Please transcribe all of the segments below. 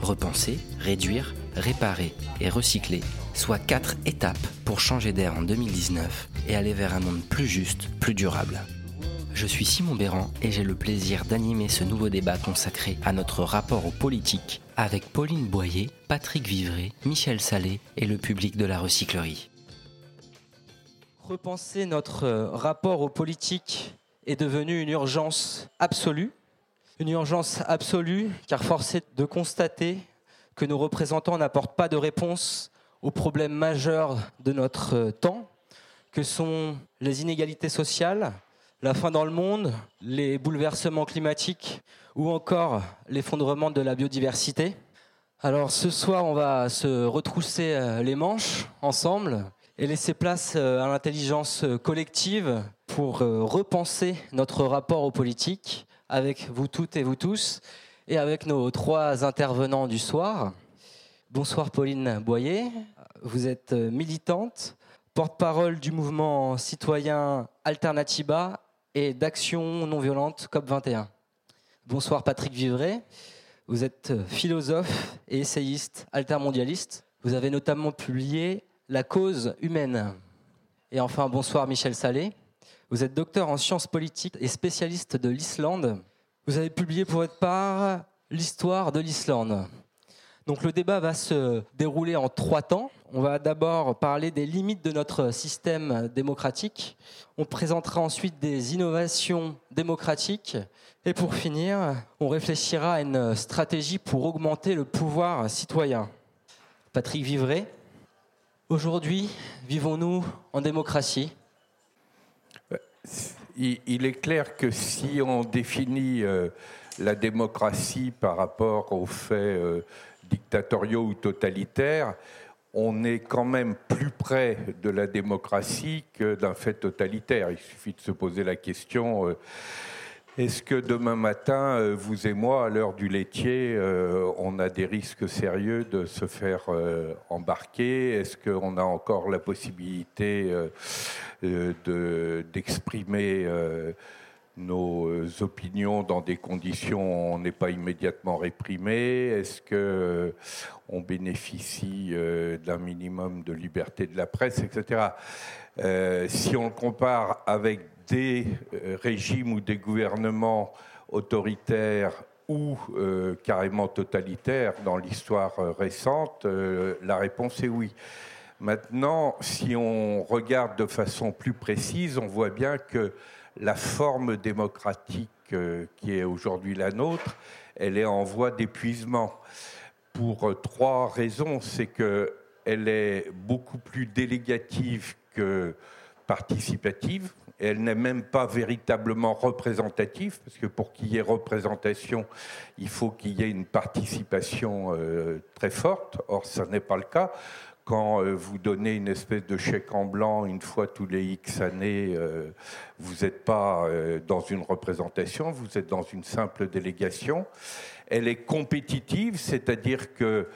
repenser, réduire, réparer et recycler, soit quatre étapes pour changer d'air en 2019 et aller vers un monde plus juste, plus durable. Je suis Simon Béran et j'ai le plaisir d'animer ce nouveau débat consacré à notre rapport aux politiques avec Pauline Boyer, Patrick Vivray, Michel Salé et le public de la recyclerie. Repenser notre rapport aux politiques est devenu une urgence absolue. Une urgence absolue car force est de constater que nos représentants n'apportent pas de réponse aux problèmes majeurs de notre temps, que sont les inégalités sociales, la faim dans le monde, les bouleversements climatiques ou encore l'effondrement de la biodiversité. Alors ce soir, on va se retrousser euh, les manches ensemble et laisser place euh, à l'intelligence collective pour euh, repenser notre rapport aux politiques avec vous toutes et vous tous et avec nos trois intervenants du soir. Bonsoir Pauline Boyer, vous êtes militante, porte-parole du mouvement citoyen Alternatiba et d'Action non violente COP21. Bonsoir Patrick Vivray, vous êtes philosophe et essayiste altermondialiste. Vous avez notamment publié La cause humaine. Et enfin bonsoir Michel Salé, vous êtes docteur en sciences politiques et spécialiste de l'Islande. Vous avez publié pour votre part l'histoire de l'Islande. Donc le débat va se dérouler en trois temps. On va d'abord parler des limites de notre système démocratique. On présentera ensuite des innovations démocratiques. Et pour finir, on réfléchira à une stratégie pour augmenter le pouvoir citoyen. Patrick Vivray, aujourd'hui, vivons-nous en démocratie? Il est clair que si on définit euh, la démocratie par rapport aux faits euh, dictatoriaux ou totalitaires, on est quand même plus près de la démocratie que d'un fait totalitaire. Il suffit de se poser la question euh, est-ce que demain matin, euh, vous et moi, à l'heure du laitier, euh, on a des risques sérieux de se faire embarquer? Est-ce qu'on a encore la possibilité d'exprimer nos euh, opinions dans des conditions où on n'est pas immédiatement réprimé? Est-ce que euh, on bénéficie euh, d'un minimum de liberté de la presse, etc. si on le compare avec des régimes ou des gouvernements autoritaires ou carrément totalitaires dans l'histoire récente, la réponse est oui. Maintenant, si on regarde de façon plus précise, on voit bien que la forme démocratique euh, qui est aujourd'hui la nôtre, elle est en voie d'épuisement pour euh, trois raisons. C'est qu'elle est beaucoup plus délégative que participative. Elle n'est même pas véritablement représentative, parce que pour qu'il y ait représentation, il faut qu'il y ait une participation euh, très forte. Or, ce n'est pas le cas quand euh, vous donnez une espèce de chèque en blanc une fois tous les X années, euh, vous n'êtes pas euh, dans une représentation, vous êtes dans une simple délégation. Elle est compétitive, c'est-à-dire que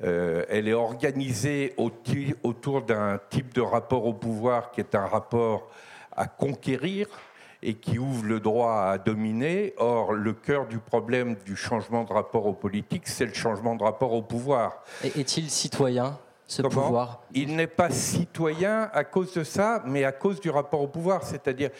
elle est organisée autour d'un type de rapport au pouvoir qui est un rapport à conquérir et qui ouvre le droit à dominer. Or, le cœur du problème du changement de rapport aux politiques, c'est le changement de rapport au pouvoir. Est-il citoyen ce pouvoir? Il n'est pas citoyen à cause de ça, mais à cause du rapport au pouvoir. C'est-à-dire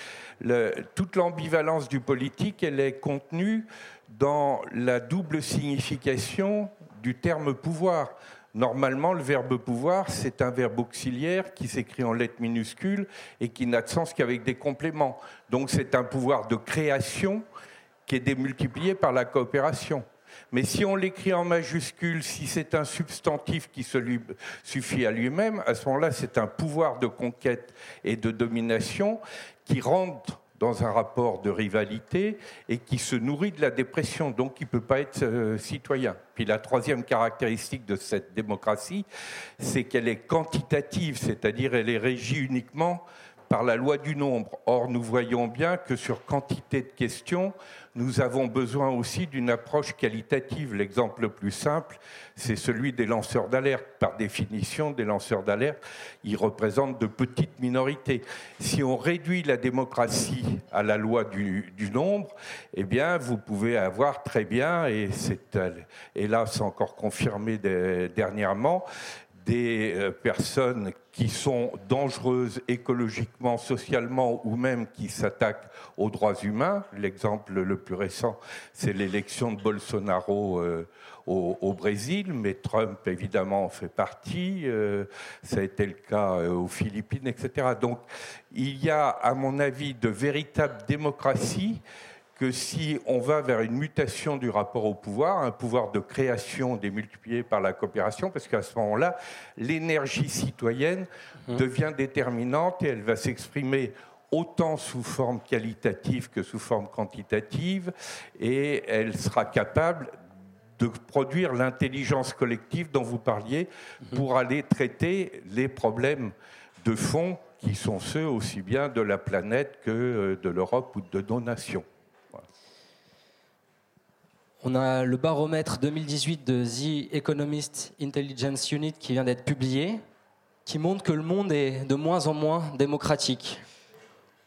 toute l'ambivalence du politique, elle est contenue dans la double signification du terme pouvoir. Normalement, le verbe pouvoir, c'est un verbe auxiliaire qui s'écrit en lettres minuscules et qui n'a de sens qu'avec des compléments. Donc c'est un pouvoir de création qui est démultiplié par la coopération. Mais si on l'écrit en majuscule, si c'est un substantif qui suffit à lui-même, à ce moment-là, c'est un pouvoir de conquête et de domination qui rentre dans un rapport de rivalité et qui se nourrit de la dépression, donc qui ne peut pas être euh, citoyen. Puis la troisième caractéristique de cette démocratie, c'est qu'elle est quantitative, c'est-à-dire elle est régie uniquement par la loi du nombre. Or, nous voyons bien que sur quantité de questions, nous avons besoin aussi d'une approche qualitative. L'exemple le plus simple, c'est celui des lanceurs d'alerte. Par définition, des lanceurs d'alerte, ils représentent de petites minorités. Si on réduit la démocratie à la loi du, nombre, eh bien, vous pouvez avoir très bien, et c'est hélas encore confirmé dernièrement, des euh, personnes qui sont dangereuses écologiquement, socialement ou même qui s'attaquent aux droits humains. L'exemple le plus récent, c'est l'élection de Bolsonaro euh, au, Brésil, mais Trump évidemment en fait partie. Euh, ça a été le cas aux Philippines, etc. Donc il y a, à mon avis, de véritables démocraties que si on va vers une mutation du rapport au pouvoir, un pouvoir de création démultiplié par la coopération, parce qu'à ce moment-là, l'énergie citoyenne mmh. devient déterminante et elle va s'exprimer autant sous forme qualitative que sous forme quantitative, et elle sera capable de produire l'intelligence collective dont vous parliez mmh. pour aller traiter les problèmes de fond qui sont ceux aussi bien de la planète que euh, de l'Europe ou de nos nations. On a le baromètre 2018 de The Economist Intelligence Unit qui vient d'être publié, qui montre que le monde est de moins en moins démocratique.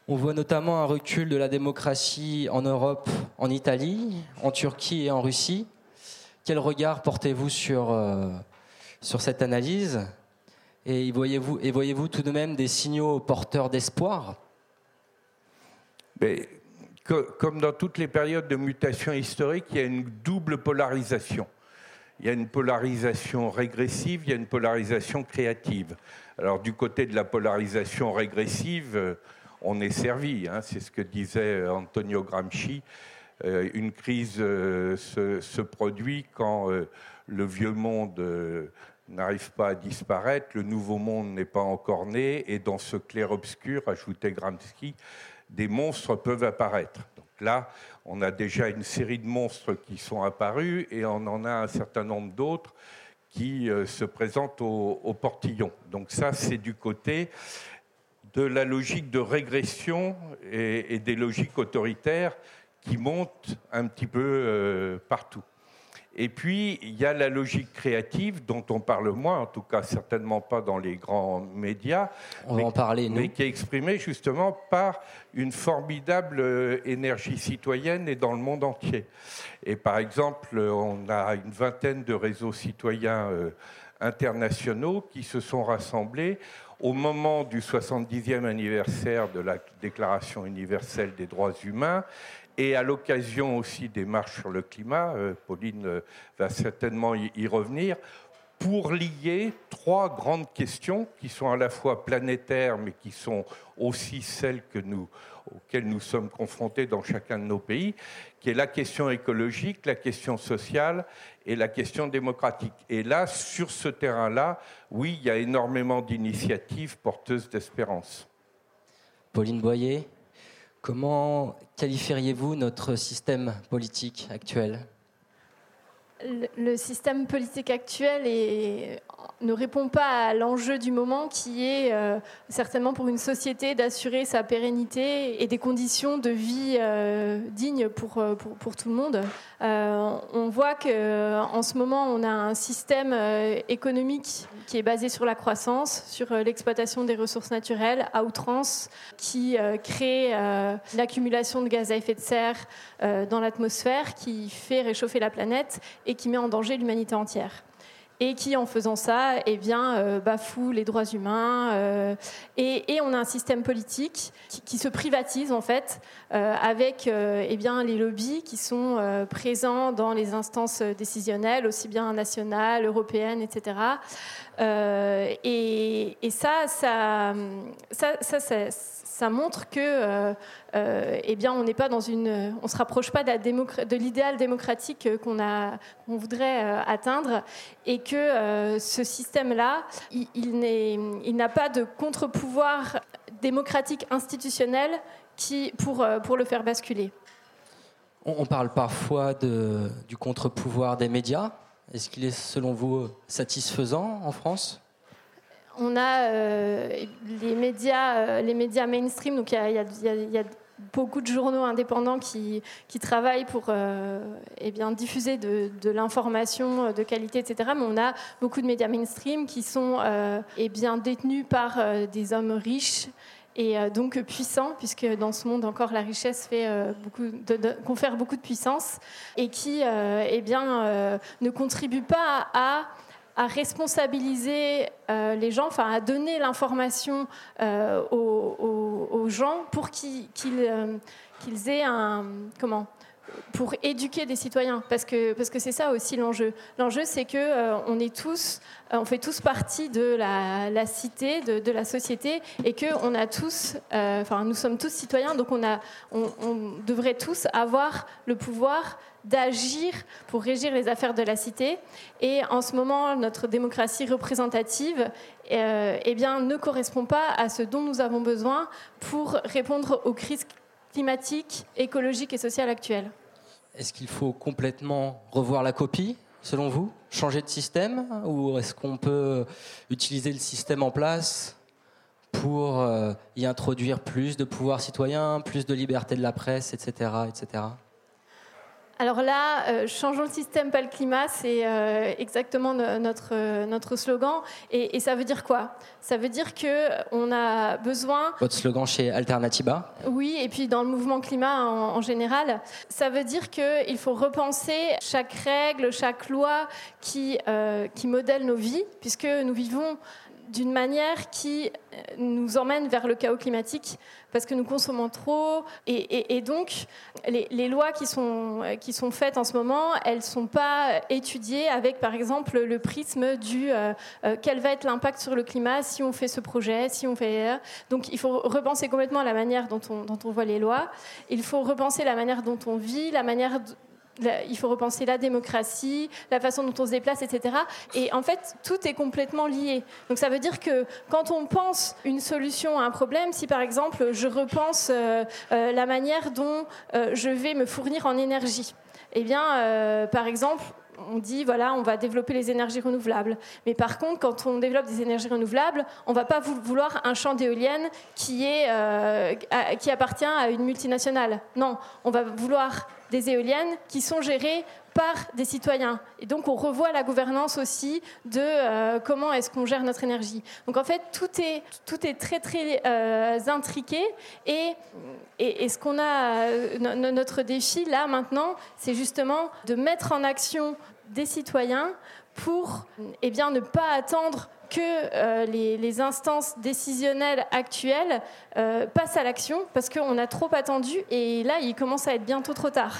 On voit notamment un recul de la démocratie en Europe, en Italie, en Turquie et en Russie. Quel regard portez-vous sur, euh, sur cette analyse? Et voyez-vous voyez tout de même des signaux porteurs d'espoir? Comme dans toutes les périodes de mutation historique, il y a une double polarisation. Il y a une polarisation régressive, il y a une polarisation créative. Alors du côté de la polarisation régressive, euh, on est servi. Hein. c'est ce que disait euh, Antonio Gramsci. Euh, une crise se, produit quand le vieux monde n'arrive pas à disparaître, le nouveau monde n'est pas encore né, et dans ce clair-obscur, ajoutait Gramsci, des monstres peuvent apparaître. Donc là, on a déjà une série de monstres qui sont apparus et on en a un certain nombre d'autres qui euh, se présentent au, portillon. Donc ça, c'est du côté de la logique de régression et, des logiques autoritaires qui montent un petit peu euh, partout. Et puis, il y a la logique créative dont on parle moins, en tout cas certainement pas dans les grands médias. On mais, va en parler, Mais qui est exprimée justement par une formidable euh, énergie citoyenne et dans le monde entier. Et par exemple, on a une vingtaine de réseaux citoyens euh, internationaux qui se sont rassemblés au moment du 70e anniversaire de la Déclaration universelle des droits humains et à l'occasion aussi des marches sur le climat, euh, Pauline euh, va certainement y revenir, pour lier trois grandes questions qui sont à la fois planétaires, mais qui sont aussi celles auxquelles nous sommes confrontés dans chacun de nos pays, qui est la question écologique, la question sociale et la question démocratique. Et là, sur ce terrain-là, oui, il y a énormément d'initiatives porteuses d'espérance. Pauline Boyer Comment qualifieriez-vous notre système politique actuel? Le, système politique actuel ne répond pas à l'enjeu du moment qui est euh, certainement pour une société d'assurer sa pérennité et des conditions de vie euh, dignes pour, euh, pour, tout le monde. on voit qu'en ce moment, on a un système économique qui est basé sur la croissance, sur l'exploitation des ressources naturelles à outrance, qui crée l'accumulation de gaz à effet de serre dans l'atmosphère, qui fait réchauffer la planète qui met en danger l'humanité entière et qui, en faisant ça, eh bien, euh, bafoue les droits humains. Euh, et, on a un système politique qui, se privatise, en fait, euh, avec eh bien, les lobbies qui sont présents dans les instances décisionnelles, aussi bien nationales, européennes, etc. Et, et, ça, ça, ça, ça, ça ça montre que, euh, euh, eh bien, on n'est pas dans une, on se rapproche pas de l'idéal démocratique qu'on a, qu'on voudrait euh, atteindre, et que ce système-là, il, il n'a pas de contre-pouvoir démocratique institutionnel qui, pour, euh, pour le faire basculer. On parle parfois de, du contre-pouvoir des médias. Est-ce qu'il est, selon vous, satisfaisant en France? On a euh, les, médias, euh, les médias mainstream, donc il y, a beaucoup de journaux indépendants qui, travaillent pour eh bien, diffuser de, l'information de qualité, etc. Mais on a beaucoup de médias mainstream qui sont eh bien, détenus par des hommes riches et euh, donc puissant, puisque dans ce monde encore la richesse fait, euh, confère beaucoup de puissance, et qui euh, eh bien, ne contribue pas à, à responsabiliser les gens, enfin à donner l'information aux, aux, gens pour qu'ils qu'ils aient un comment pour éduquer des citoyens, parce que parce que c'est ça aussi l'enjeu. L'enjeu, c'est que euh, on est tous, euh, on fait tous partie de la, cité, de, la société, et que on a tous, euh, enfin, nous sommes tous citoyens, donc on a, on, devrait tous avoir le pouvoir d'agir pour régir les affaires de la cité. Et en ce moment, notre démocratie représentative, eh bien, ne correspond pas à ce dont nous avons besoin pour répondre aux crises climatiques, écologiques et sociales actuelles. Est-ce qu'il faut complètement revoir la copie, selon vous? Changer de système? Ou est-ce qu'on peut utiliser le système en place pour euh, y introduire plus de pouvoir citoyen, plus de liberté de la presse, etc. etc. Alors là, euh, changeons le système, pas le climat, c'est euh, exactement notre, notre slogan. Et, ça veut dire quoi? Ça veut dire qu'on a besoin... Votre slogan chez Alternativa Oui, et puis dans le mouvement climat en, général. Ça veut dire qu'il faut repenser chaque règle, chaque loi qui, euh, qui modèle nos vies, puisque nous vivons d'une manière qui euh, nous emmène vers le chaos climatique parce que nous consommons trop. Et, donc, les, lois qui sont, qui sont faites en ce moment, elles ne sont pas étudiées avec, par exemple, le prisme du euh, euh, quel va être l'impact sur le climat si on fait ce projet, si on fait... Donc, il faut repenser complètement la manière dont on, dont on voit les lois. Il faut repenser la manière dont on vit, la manière il faut repenser la démocratie, la façon dont on se déplace, etc. Et en fait, tout est complètement lié. Donc ça veut dire que quand on pense une solution à un problème, si par exemple je repense euh, euh, la manière dont euh, je vais me fournir en énergie, eh bien, par exemple, on dit voilà, on va développer les énergies renouvelables. Mais par contre, quand on développe des énergies renouvelables, on va pas vouloir un champ d'éoliennes qui, qui appartient à une multinationale. Non, on va vouloir des éoliennes qui sont gérées par des citoyens. Et donc on revoit la gouvernance aussi de euh, comment est-ce qu'on gère notre énergie. Donc en fait tout est, tout est très très euh, intriqué et, et, ce qu'on a, euh, notre défi là maintenant, c'est justement de mettre en action des citoyens pour eh bien, ne pas attendre que les, les, instances décisionnelles actuelles passent à l'action parce qu'on a trop attendu et là, il commence à être bientôt trop tard.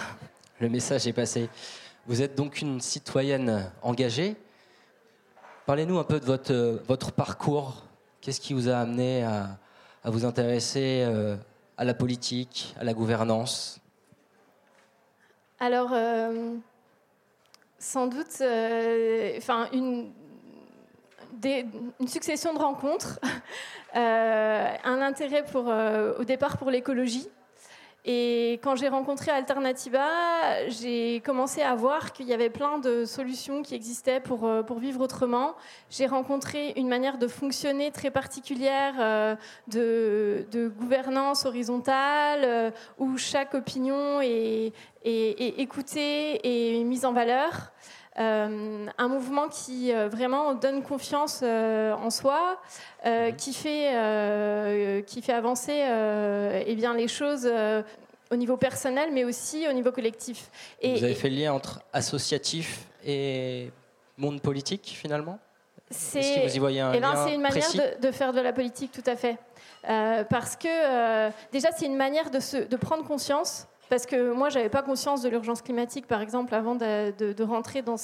Le message est passé. Vous êtes donc une citoyenne engagée. Parlez-nous un peu de votre, votre parcours. Qu'est-ce qui vous a amené à, vous intéresser euh, à la politique, à la gouvernance? Alors, euh, sans doute, euh, enfin, une, une, succession de rencontres, un intérêt pour, au départ pour l'écologie. Et quand j'ai rencontré Alternativa, j'ai commencé à voir qu'il y avait plein de solutions qui existaient pour, euh, pour vivre autrement. J'ai rencontré une manière de fonctionner très particulière euh, de, de gouvernance horizontale, euh, où chaque opinion est, est, écoutée et mise en valeur. Un mouvement qui vraiment donne confiance en soi, mhm. qui, fait, qui fait avancer eh bien, les choses au niveau personnel, mais aussi au niveau collectif. Et, Vous avez fait le lien entre associatif et monde politique, finalement? Est-ce que vous y voyez un eh ben, C'est une manière de, faire de la politique, tout à fait. Euh, parce que, euh, déjà, c'est une manière de, se, de prendre conscience parce que moi, j'avais pas conscience de l'urgence climatique, par exemple, avant de, rentrer dans,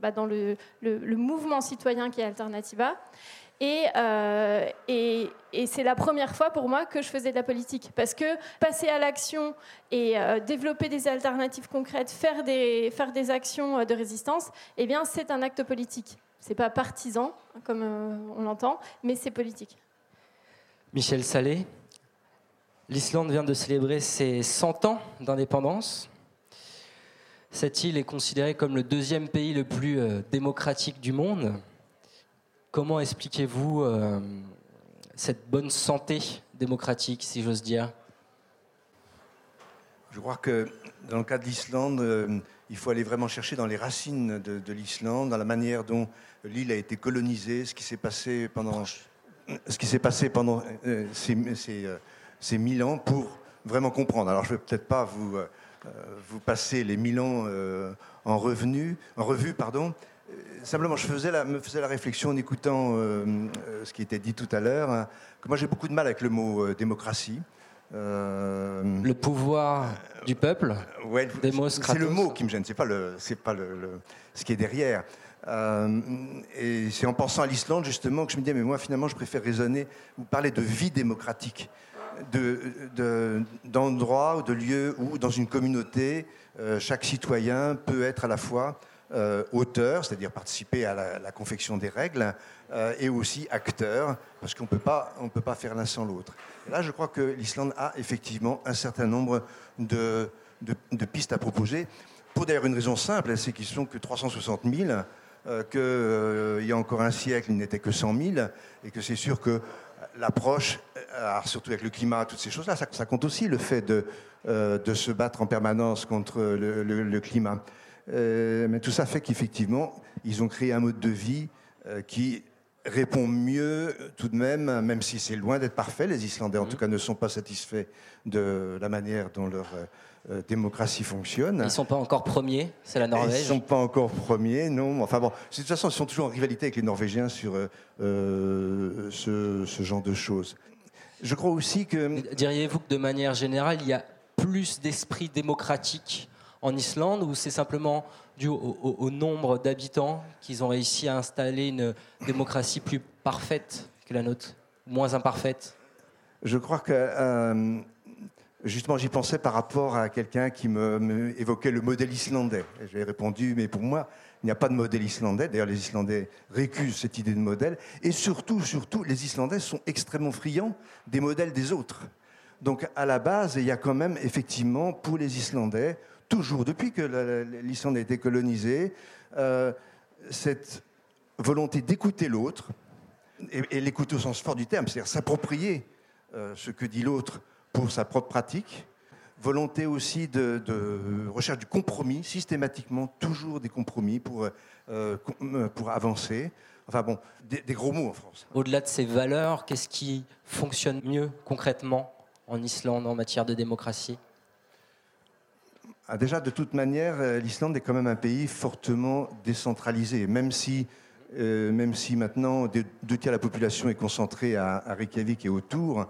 bah, le, mouvement citoyen qui est Alternativa. Euh, et, c'est la première fois pour moi que je faisais de la politique. Parce que passer à l'action et euh, développer des alternatives concrètes, faire des, faire des actions euh, de résistance, eh bien, c'est un acte politique. C'est pas partisan, comme on l'entend, mais c'est politique. Michel Salé, L'Islande vient de célébrer ses 100 ans d'indépendance. Cette île est considérée comme le deuxième pays le plus euh, démocratique du monde. Comment expliquez-vous euh, cette bonne santé démocratique, si j'ose dire? Je crois que dans le cas de l'Islande, euh, il faut aller vraiment chercher dans les racines de, l'Islande, dans la manière dont l'île a été colonisée, ce qui s'est passé pendant, ce qui s'est passé pendant ces, ces, mille ans pour vraiment comprendre. Alors je ne vais peut-être pas vous euh, vous passez les mille ans euh, en, revenu, en revue. Pardon. Euh, simplement, je faisais la, me faisais la réflexion en écoutant ce qui était dit tout à l'heure, hein, que moi j'ai beaucoup de mal avec le mot démocratie. le pouvoir du peuple ouais, C'est le mot qui me gêne, c'est pas, le, c'est pas le, ce qui est derrière. et c'est en pensant à l'Islande justement que je me disais, mais moi finalement je préfère raisonner, vous parlez de vie démocratique d'endroits de, ou de lieux où, dans une communauté, euh, chaque citoyen peut être à la fois euh, auteur, c'est-à-dire participer à la, confection des règles, euh, et aussi acteur, parce qu'on ne peut pas faire l'un sans l'autre. Là, je crois que l'Islande a effectivement un certain nombre de, de pistes à proposer, pour d'ailleurs une raison simple, c'est qu'ils sont que 360 000, qu'il y a encore un siècle, ils n'étaient que 100 000, et que c'est sûr que l'approche, euh, surtout avec le climat, toutes ces choses-là, ça, compte aussi le fait de, euh, de, se battre en permanence contre le, climat. Euh, mais tout ça fait qu'effectivement, ils ont créé un mode de vie qui répond mieux tout de même, même si c'est loin d'être parfait. Les Islandais, en mmh. tout cas, ne sont pas satisfaits de la manière dont leur euh, démocratie fonctionne. Ils ne sont pas encore premiers, c'est la Norvège. Ils ne sont pas encore premiers, non. Enfin bon, de toute façon, ils sont toujours en rivalité avec les Norvégiens sur euh, euh, ce, genre de choses. Je crois aussi que... Diriez-vous que de manière générale, il y a plus d'esprit démocratique en Islande ou c'est simplement dû au, nombre d'habitants qu'ils ont réussi à installer une démocratie plus parfaite que la nôtre, moins imparfaite? Je crois que Justement, j'y pensais par rapport à quelqu'un qui me, évoquait le modèle islandais. J'ai répondu, mais pour moi, il n'y a pas de modèle islandais. D'ailleurs, les Islandais récusent cette idée de modèle. Et surtout, surtout, les Islandais sont extrêmement friands des modèles des autres. Donc, à la base, il y a quand même, effectivement, pour les Islandais, toujours, depuis que l'Islande a été colonisée, euh, cette volonté d'écouter l'autre, et, l'écouter au sens fort du terme, c'est-à-dire s'approprier euh, ce que dit l'autre pour sa propre pratique, volonté aussi de, recherche du compromis, systématiquement toujours des compromis pour, euh, pour avancer. Enfin bon, des, gros mots en France. Au-delà de ces valeurs, qu'est-ce qui fonctionne mieux concrètement en Islande en matière de démocratie? Ah, Déjà, de toute manière, euh, l'Islande est quand même un pays fortement décentralisé, même si, euh, même si maintenant deux, tiers de la population est concentrée à, à Reykjavik et autour.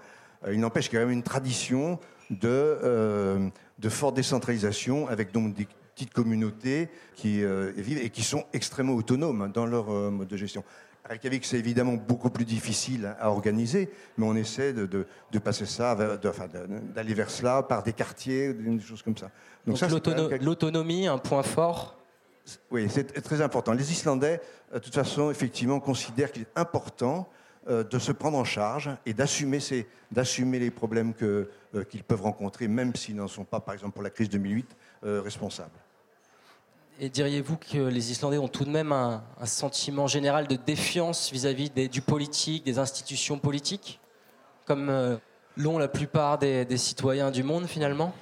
Euh, il n'empêche qu'il y a quand même une tradition de, euh, de forte décentralisation avec donc des petites communautés qui euh, vivent et qui sont extrêmement autonomes dans leur mode de gestion. À Reykjavik, c'est évidemment beaucoup plus difficile à organiser, mais on essaie de, de, passer ça, d'aller vers cela par des quartiers, des choses comme ça. Donc, l'autonomie, un point fort Oui, c'est très important. Les Islandais, de toute façon, effectivement, considèrent qu'il est important euh, de se prendre en charge et d'assumer, les problèmes euh, qu'ils peuvent rencontrer, même s'ils n'en sont pas, par exemple pour la crise 2008, euh, responsables. Et diriez-vous que les Islandais ont tout de même un, sentiment général de défiance vis-à-vis du politique, des institutions politiques, comme l'ont la plupart des, citoyens du monde finalement?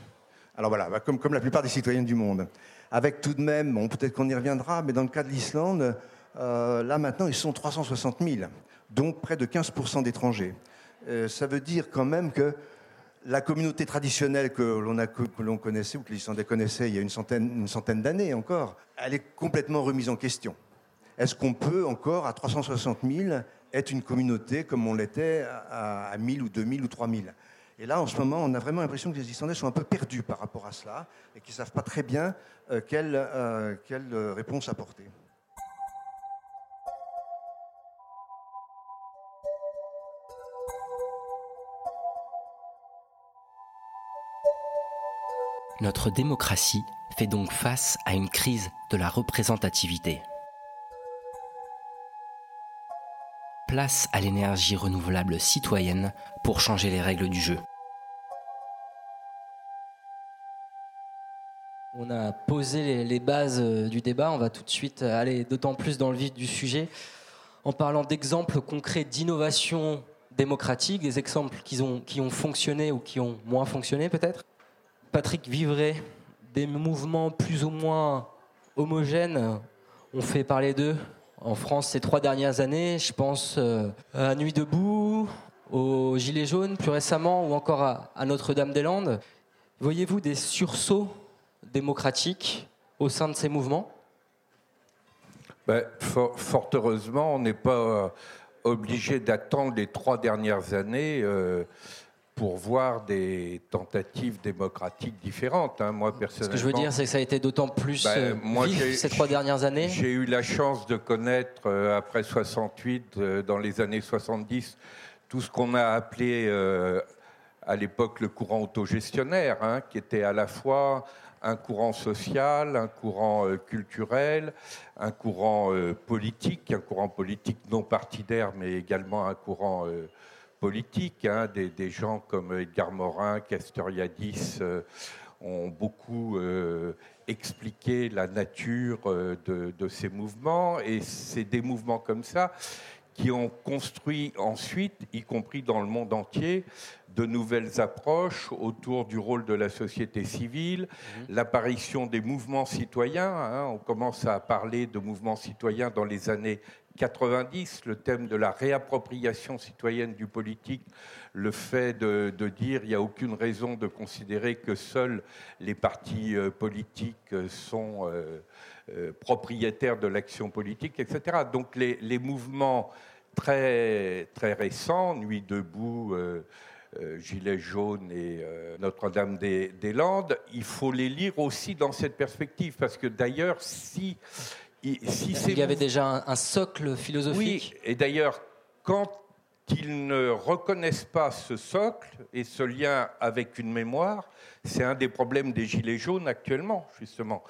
Alors voilà, bah, comme, comme, la plupart des citoyens du monde. Avec tout de même, bon, peut-être qu'on y reviendra, mais dans le cas de l'Islande, là maintenant ils sont 360 000 donc près de 15% d'étrangers. Euh, ça veut dire quand même que la communauté traditionnelle que l'on, connaissait ou que les Islandais connaissaient il y a une centaine, d'années encore, elle est complètement remise en question. Est-ce qu'on peut encore, à 360 000, être une communauté comme on l'était à, 1000 ou 2000 ou 3000 Et là, en ce moment, on a vraiment l'impression que les Islandais sont un peu perdus par rapport à cela et qu'ils ne savent pas très bien euh, quelle, euh, quelle réponse apporter. Notre démocratie fait donc face à une crise de la représentativité. Place à l'énergie renouvelable citoyenne pour changer les règles du jeu. On a posé les bases euh, du débat, on va tout de suite euh, aller d'autant plus dans le vif du sujet en parlant d'exemples concrets d'innovation démocratique, des exemples qui ont, qui ont fonctionné ou qui ont moins fonctionné peut-être Patrick Vivray, des mouvements plus ou moins homogènes ont fait parler d'eux en France ces trois dernières années. Je pense euh, à Nuit debout, aux Gilets jaunes plus récemment ou encore à Notre-Dame-des-Landes. Voyez-vous des sursauts démocratique au sein de ces mouvements? Ben, fort, heureusement, on n'est pas euh, obligé d'attendre les trois dernières années euh, pour voir des tentatives démocratiques différentes. Hein. Moi, personnellement. Ce que je veux dire, c'est que ça a été d'autant plus ben, euh, vif ces trois dernières années. J'ai eu la chance de connaître, après 68, dans les années 70, tout ce qu'on a appelé à l'époque le courant autogestionnaire, hein, qui était à la fois un courant social, un courant euh, culturel, un courant euh, politique, un courant politique non partidaire, mais également un courant euh, politique. Hein. des, gens comme Edgar Morin, Castoriadis ont beaucoup expliqué la nature de, de, ces mouvements. Et c'est des mouvements comme ça qui ont construit ensuite, y compris dans le monde entier, de nouvelles approches autour du rôle de la société civile, mhm. l'apparition des mouvements citoyens. Hein. on commence à parler de mouvements citoyens dans les années 90, le thème de la réappropriation citoyenne du politique, le fait de, dire il n'y a aucune raison de considérer que seuls les partis euh, politiques sont euh, euh, propriétaires de l'action politique, etc. Donc les, mouvements très, très récents, Nuit debout, euh, Gilets jaunes et euh, Notre-Dame-des-Landes, il faut les lire aussi dans cette perspective, parce que d'ailleurs, si... si il y avait déjà un, socle philosophique. Oui, et d'ailleurs, quand ils ne reconnaissent pas ce socle et ce lien avec une mémoire, c'est un des problèmes des Gilets jaunes actuellement, justement.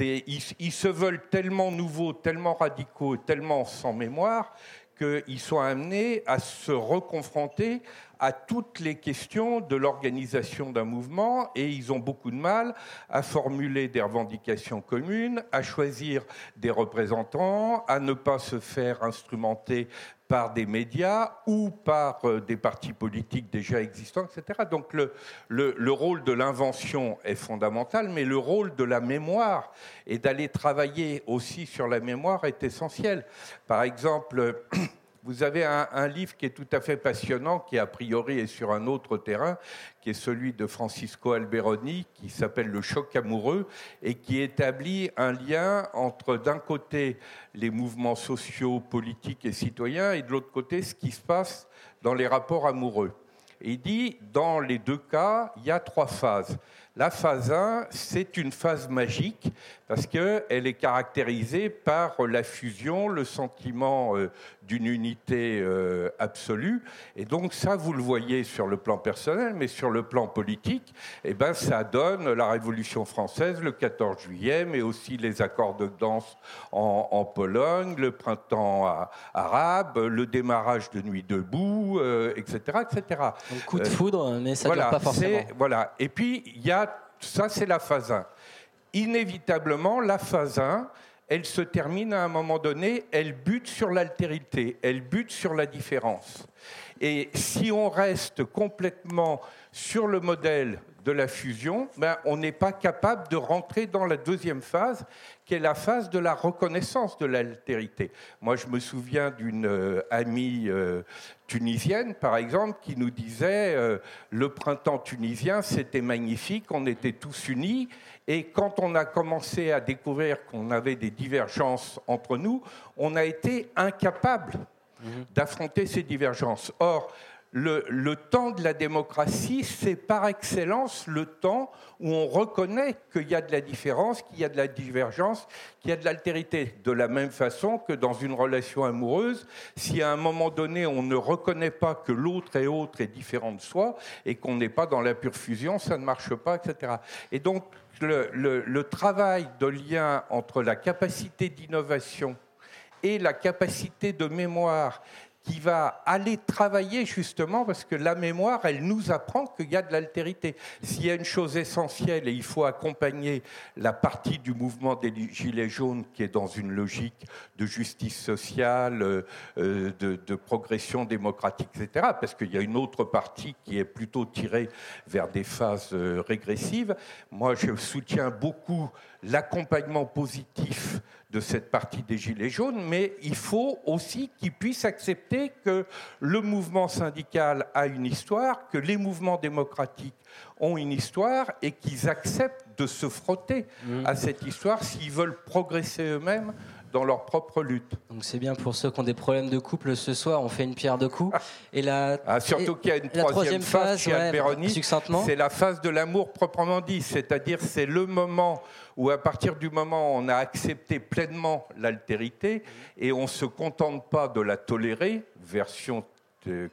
Ils, ils, se veulent tellement nouveaux, tellement radicaux, tellement sans mémoire, qu'ils sont amenés à se reconfronter à toutes les questions de l'organisation d'un mouvement et ils ont beaucoup de mal à formuler des revendications communes, à choisir des représentants, à ne pas se faire instrumenter par des médias ou par euh, des partis politiques déjà existants, etc. Donc le, le, rôle de l'invention est fondamental, mais le rôle de la mémoire et d'aller travailler aussi sur la mémoire est essentiel. Par exemple, Vous avez un, livre qui est tout à fait passionnant, qui a priori est sur un autre terrain, qui est celui de Francisco Alberoni, qui s'appelle Le choc amoureux, et qui établit un lien entre d'un côté les mouvements sociaux, politiques et citoyens, et de l'autre côté ce qui se passe dans les rapports amoureux. Et il dit, dans les deux cas, il y a trois phases. La phase 1, c'est une phase magique parce qu'elle est caractérisée par la fusion, le sentiment euh, d'une unité euh, absolue. Et donc ça, vous le voyez sur le plan personnel, mais sur le plan politique, eh ben, ça donne la Révolution française le 14 juillet, mais aussi les accords de danse en, Pologne, le printemps arabe, le démarrage de Nuit debout, etc., euh, etc. Coup de foudre, mais ça ne voilà, pas forcément. Voilà. Et puis, il y a ça, c'est la phase 1. Inévitablement, la phase 1, elle se termine à un moment donné, elle bute sur l'altérité, elle bute sur la différence. Et si on reste complètement sur le modèle de la fusion, ben, on n'est pas capable de rentrer dans la deuxième phase, qui est la phase de la reconnaissance de l'altérité. Moi, je me souviens d'une euh, amie euh, tunisienne, par exemple, qui nous disait euh, le printemps tunisien, c'était magnifique, on était tous unis, et quand on a commencé à découvrir qu'on avait des divergences entre nous, on a été incapable mmh. d'affronter ces divergences. Or, le, temps de la démocratie, c'est par excellence le temps où on reconnaît qu'il y a de la différence, qu'il y a de la divergence, qu'il y a de l'altérité. De la même façon que dans une relation amoureuse, si à un moment donné on ne reconnaît pas que l'autre est autre et différent de soi, et qu'on n'est pas dans la pure fusion, ça ne marche pas, etc. Et donc le, le travail de lien entre la capacité d'innovation et la capacité de mémoire qui va aller travailler justement parce que la mémoire, elle nous apprend qu'il y a de l'altérité. S'il y a une chose essentielle et il faut accompagner la partie du mouvement des Gilets jaunes qui est dans une logique de justice sociale, euh, de, progression démocratique, etc., parce qu'il y a une autre partie qui est plutôt tirée vers des phases euh, régressives. Moi, je soutiens beaucoup l'accompagnement positif de cette partie des Gilets jaunes, mais il faut aussi qu'ils puissent accepter que le mouvement syndical a une histoire, que les mouvements démocratiques ont une histoire et qu'ils acceptent de se frotter mmh. à cette histoire s'ils veulent progresser eux-mêmes dans leur propre lutte. Donc c'est bien pour ceux qui ont des problèmes de couple ce soir, on fait une pierre de coups. Et la, ah, surtout qu'il y a une troisième, phase, chez c'est la phase de l'amour proprement dit, c'est-à-dire c'est le moment où à partir du moment où on a accepté pleinement l'altérité et on ne se contente pas de la tolérer, version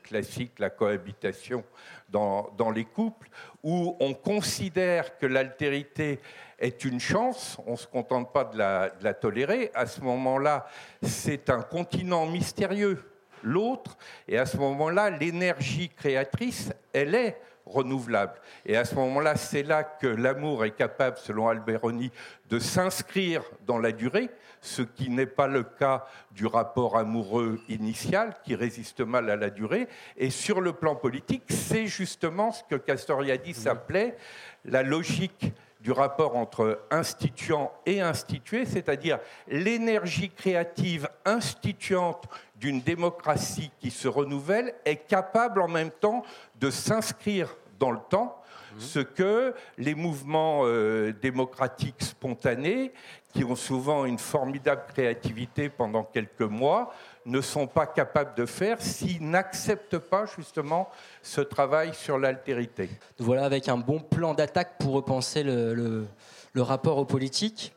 classique, la cohabitation dans, dans, les couples, où on considère que l'altérité est une chance, on ne se contente pas de la, de la tolérer, à ce moment-là, c'est un continent mystérieux, l'autre, et à ce moment-là, l'énergie créatrice, elle est renouvelable. Et à ce moment-là, c'est là que l'amour est capable, selon Alberoni, de s'inscrire dans la durée, ce qui n'est pas le cas du rapport amoureux initial, qui résiste mal à la durée. Et sur le plan politique, c'est justement ce que Castoriadis appelait la logique du rapport entre instituant et institué, c'est-à-dire l'énergie créative instituante d'une démocratie qui se renouvelle est capable en même temps de s'inscrire dans le temps, mhm. ce que les mouvements euh, démocratiques spontanés, qui ont souvent une formidable créativité pendant quelques mois, ne sont pas capables de faire s'ils n'acceptent pas justement ce travail sur l'altérité. Voilà, avec un bon plan d'attaque pour repenser le, rapport aux politiques.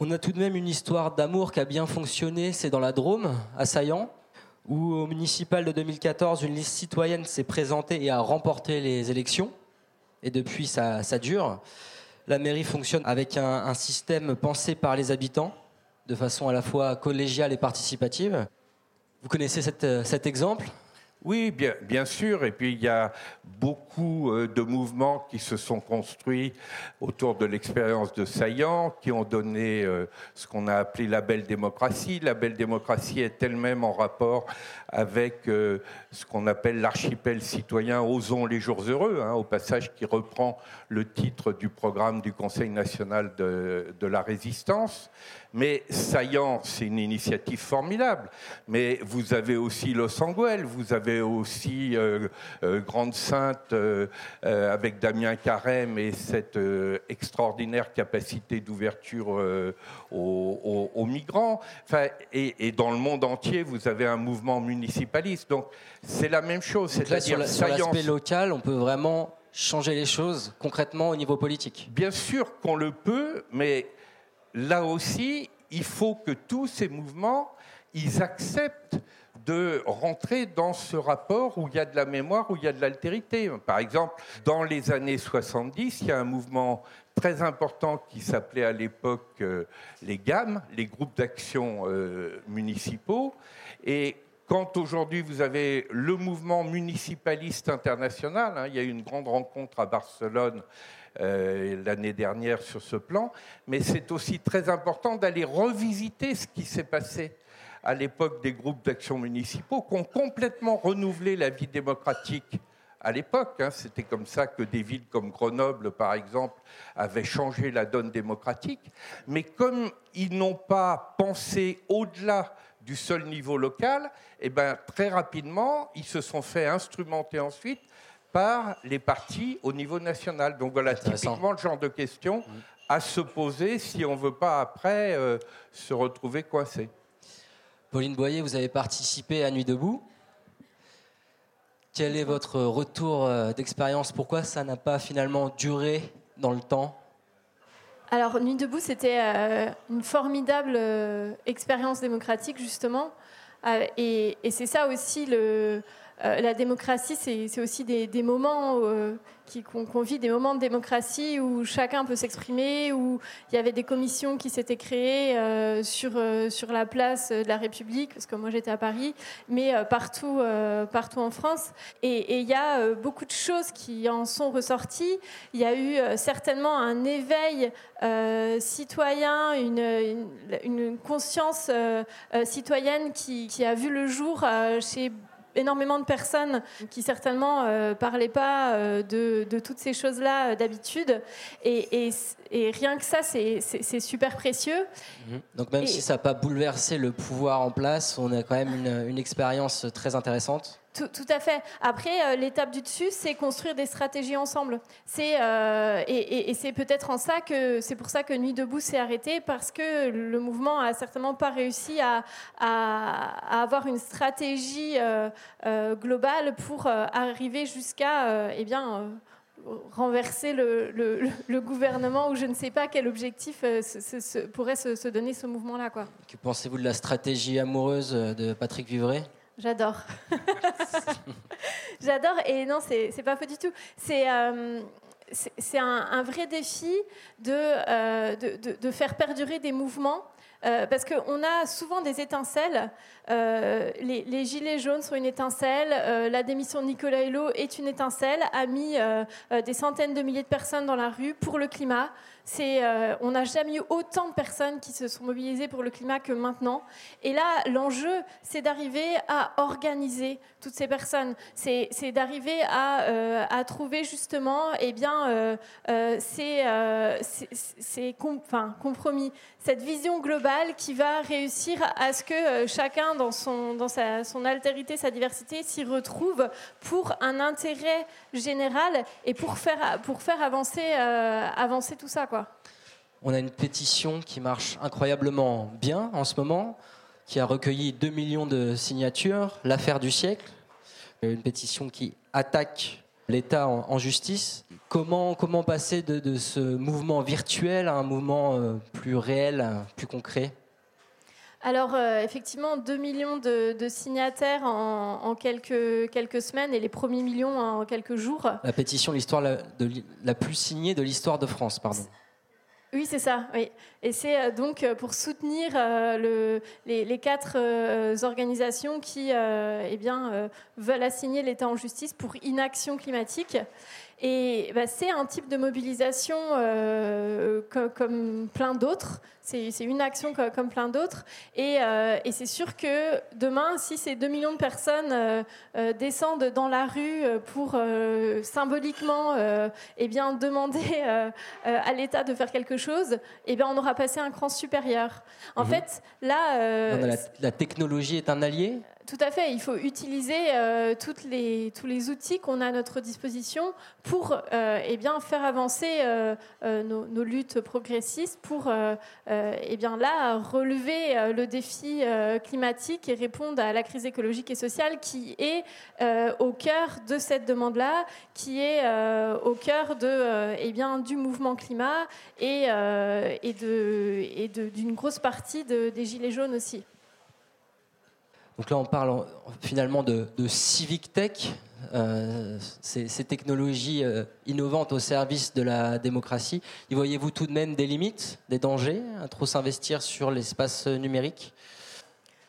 On a tout de même une histoire d'amour qui a bien fonctionné, c'est dans la Drôme, à Saillant, où au municipal de 2014, une liste citoyenne s'est présentée et a remporté les élections. Et depuis, ça, dure. La mairie fonctionne avec un système pensé par les habitants de façon à la fois collégiale et participative. Vous connaissez euh, cet exemple? Oui, bien, sûr. Et puis il y a beaucoup euh, de mouvements qui se sont construits autour de l'expérience de Saillant, qui ont donné euh, ce qu'on a appelé la belle démocratie. La belle démocratie est elle-même en rapport avec ce qu'on appelle l'archipel citoyen Osons les jours heureux, hein, au passage qui reprend le titre du programme du Conseil national de la résistance. Mais Saillant, c'est une initiative formidable. Mais vous avez aussi Los Angeles, vous avez aussi euh, euh, Grande Sainte euh, avec Damien Carême et cette extraordinaire capacité d'ouverture aux, migrants. Enfin, et, dans le monde entier, vous avez un mouvement municipaliste. Donc c'est la même chose. C'est-à-dire sur l'aspect local, on peut vraiment changer les choses concrètement au niveau politique? Bien sûr qu'on le peut, mais là aussi, il faut que tous ces mouvements, ils acceptent de rentrer dans ce rapport où il y a de la mémoire, où il y a de l'altérité. Par exemple, dans les années 70, il y a un mouvement très important qui s'appelait à l'époque euh, les GAM, les groupes d'action euh, municipaux. Et quand aujourd'hui vous avez le mouvement municipaliste international, hein, il y a eu une grande rencontre à Barcelone l'année dernière sur ce plan, mais c'est aussi très important d'aller revisiter ce qui s'est passé à l'époque des groupes d'action municipaux qui ont complètement renouvelé la vie démocratique à l'époque. Hein. C'était comme ça que des villes comme Grenoble, par exemple, avaient changé la donne démocratique. Mais comme ils n'ont pas pensé au-delà du seul niveau local, eh ben, très rapidement, ils se sont fait instrumenter ensuite par les partis au niveau national. Donc voilà, typiquement le genre de questions à se poser si on ne veut pas après euh, se retrouver coincé. Pauline Boyer, vous avez participé à Nuit debout. Quel est votre retour euh, d'expérience? Pourquoi ça n'a pas finalement duré dans le temps? Alors, Nuit debout, c'était euh, une formidable expérience démocratique, justement. et c'est ça aussi le, la démocratie, c'est aussi des, moments qu'on vit des moments de démocratie où chacun peut s'exprimer, où il y avait des commissions qui s'étaient créées euh, sur, euh, sur la place de la République, parce que moi j'étais à Paris, mais euh, partout, partout en France. Et il y a beaucoup de choses qui en sont ressorties. Il y a eu certainement un éveil citoyen, une, conscience citoyenne qui, a vu le jour chez énormément de personnes qui certainement ne euh, parlaient pas euh, de, toutes ces choses-là euh, d'habitude. Et, rien que ça, c'est super précieux. Mhm. Donc même si ça n'a pas bouleversé le pouvoir en place, on a quand même une, une expérience très intéressante. Tout, à fait. Après, euh, l'étape du dessus, c'est construire des stratégies ensemble. C'est euh, et, c'est peut-être en ça que c'est pour ça que Nuit debout s'est arrêté parce que le mouvement a certainement pas réussi à, avoir une stratégie euh, globale pour arriver jusqu'à eh bien renverser le, gouvernement ou je ne sais pas quel objectif pourrait se, donner ce mouvement-là. Que pensez-vous de la stratégie amoureuse de Patrick Vivray? J'adore. J'adore. Et non, c'est pas faux du tout. C'est. Euh, c'est un, vrai défi de, euh, de, de, faire perdurer des mouvements euh, parce qu'on a souvent des étincelles. les, les, Gilets jaunes sont une étincelle. la démission de Nicolas Hulot est une étincelle, a mis des centaines de milliers de personnes dans la rue pour le climat. Euh, on n'a jamais eu autant de personnes qui se sont mobilisées pour le climat que maintenant. Et là, l'enjeu, c'est d'arriver à organiser toutes ces personnes. C'est d'arriver à, euh, trouver justement eh bien, euh, ces, compromis, cette vision globale qui va réussir à ce que chacun, dans, son, altérité, sa diversité, s'y retrouve pour un intérêt général et pour faire, avancer tout ça. On a une pétition qui marche incroyablement bien en ce moment, qui a recueilli 2 millions de signatures, l'affaire du siècle, une pétition qui attaque l'État en, justice. Comment, comment passer de, ce mouvement virtuel à un mouvement euh, plus réel, plus concret? Alors euh, effectivement, 2 millions de, signataires en, quelques, quelques semaines et les premiers millions en quelques jours. La pétition, l'histoire la, la plus signée de l'histoire de France, pardon. Oui, c'est ça. Et c'est euh, donc euh, pour soutenir euh, les, quatre organisations qui eh veulent assigner l'État en justice pour inaction climatique. Et bah, c'est un type de mobilisation euh, comme, plein d'autres. C'est une action comme, plein d'autres. Euh, et, c'est sûr que demain, si ces 2 millions de personnes euh, descendent dans la rue pour symboliquement eh bien, demander à l'État de faire quelque chose, eh bien, on aura passé un cran supérieur. En mhm. fait, là... la technologie est un allié? Tout à fait. Il faut utiliser euh, tous les outils qu'on a à notre disposition pour euh, eh faire avancer euh, nos, luttes progressistes, pour eh bien, là, relever le défi climatique et répondre à la crise écologique et sociale qui est au cœur de cette demande-là, qui est au cœur de, eh du mouvement climat et d'une grosse partie des Gilets jaunes aussi. Donc là, on parle finalement de, civic tech, euh, ces, technologies euh, innovantes au service de la démocratie. Y voyez-vous tout de même des limites, des dangers à trop s'investir sur l'espace numérique?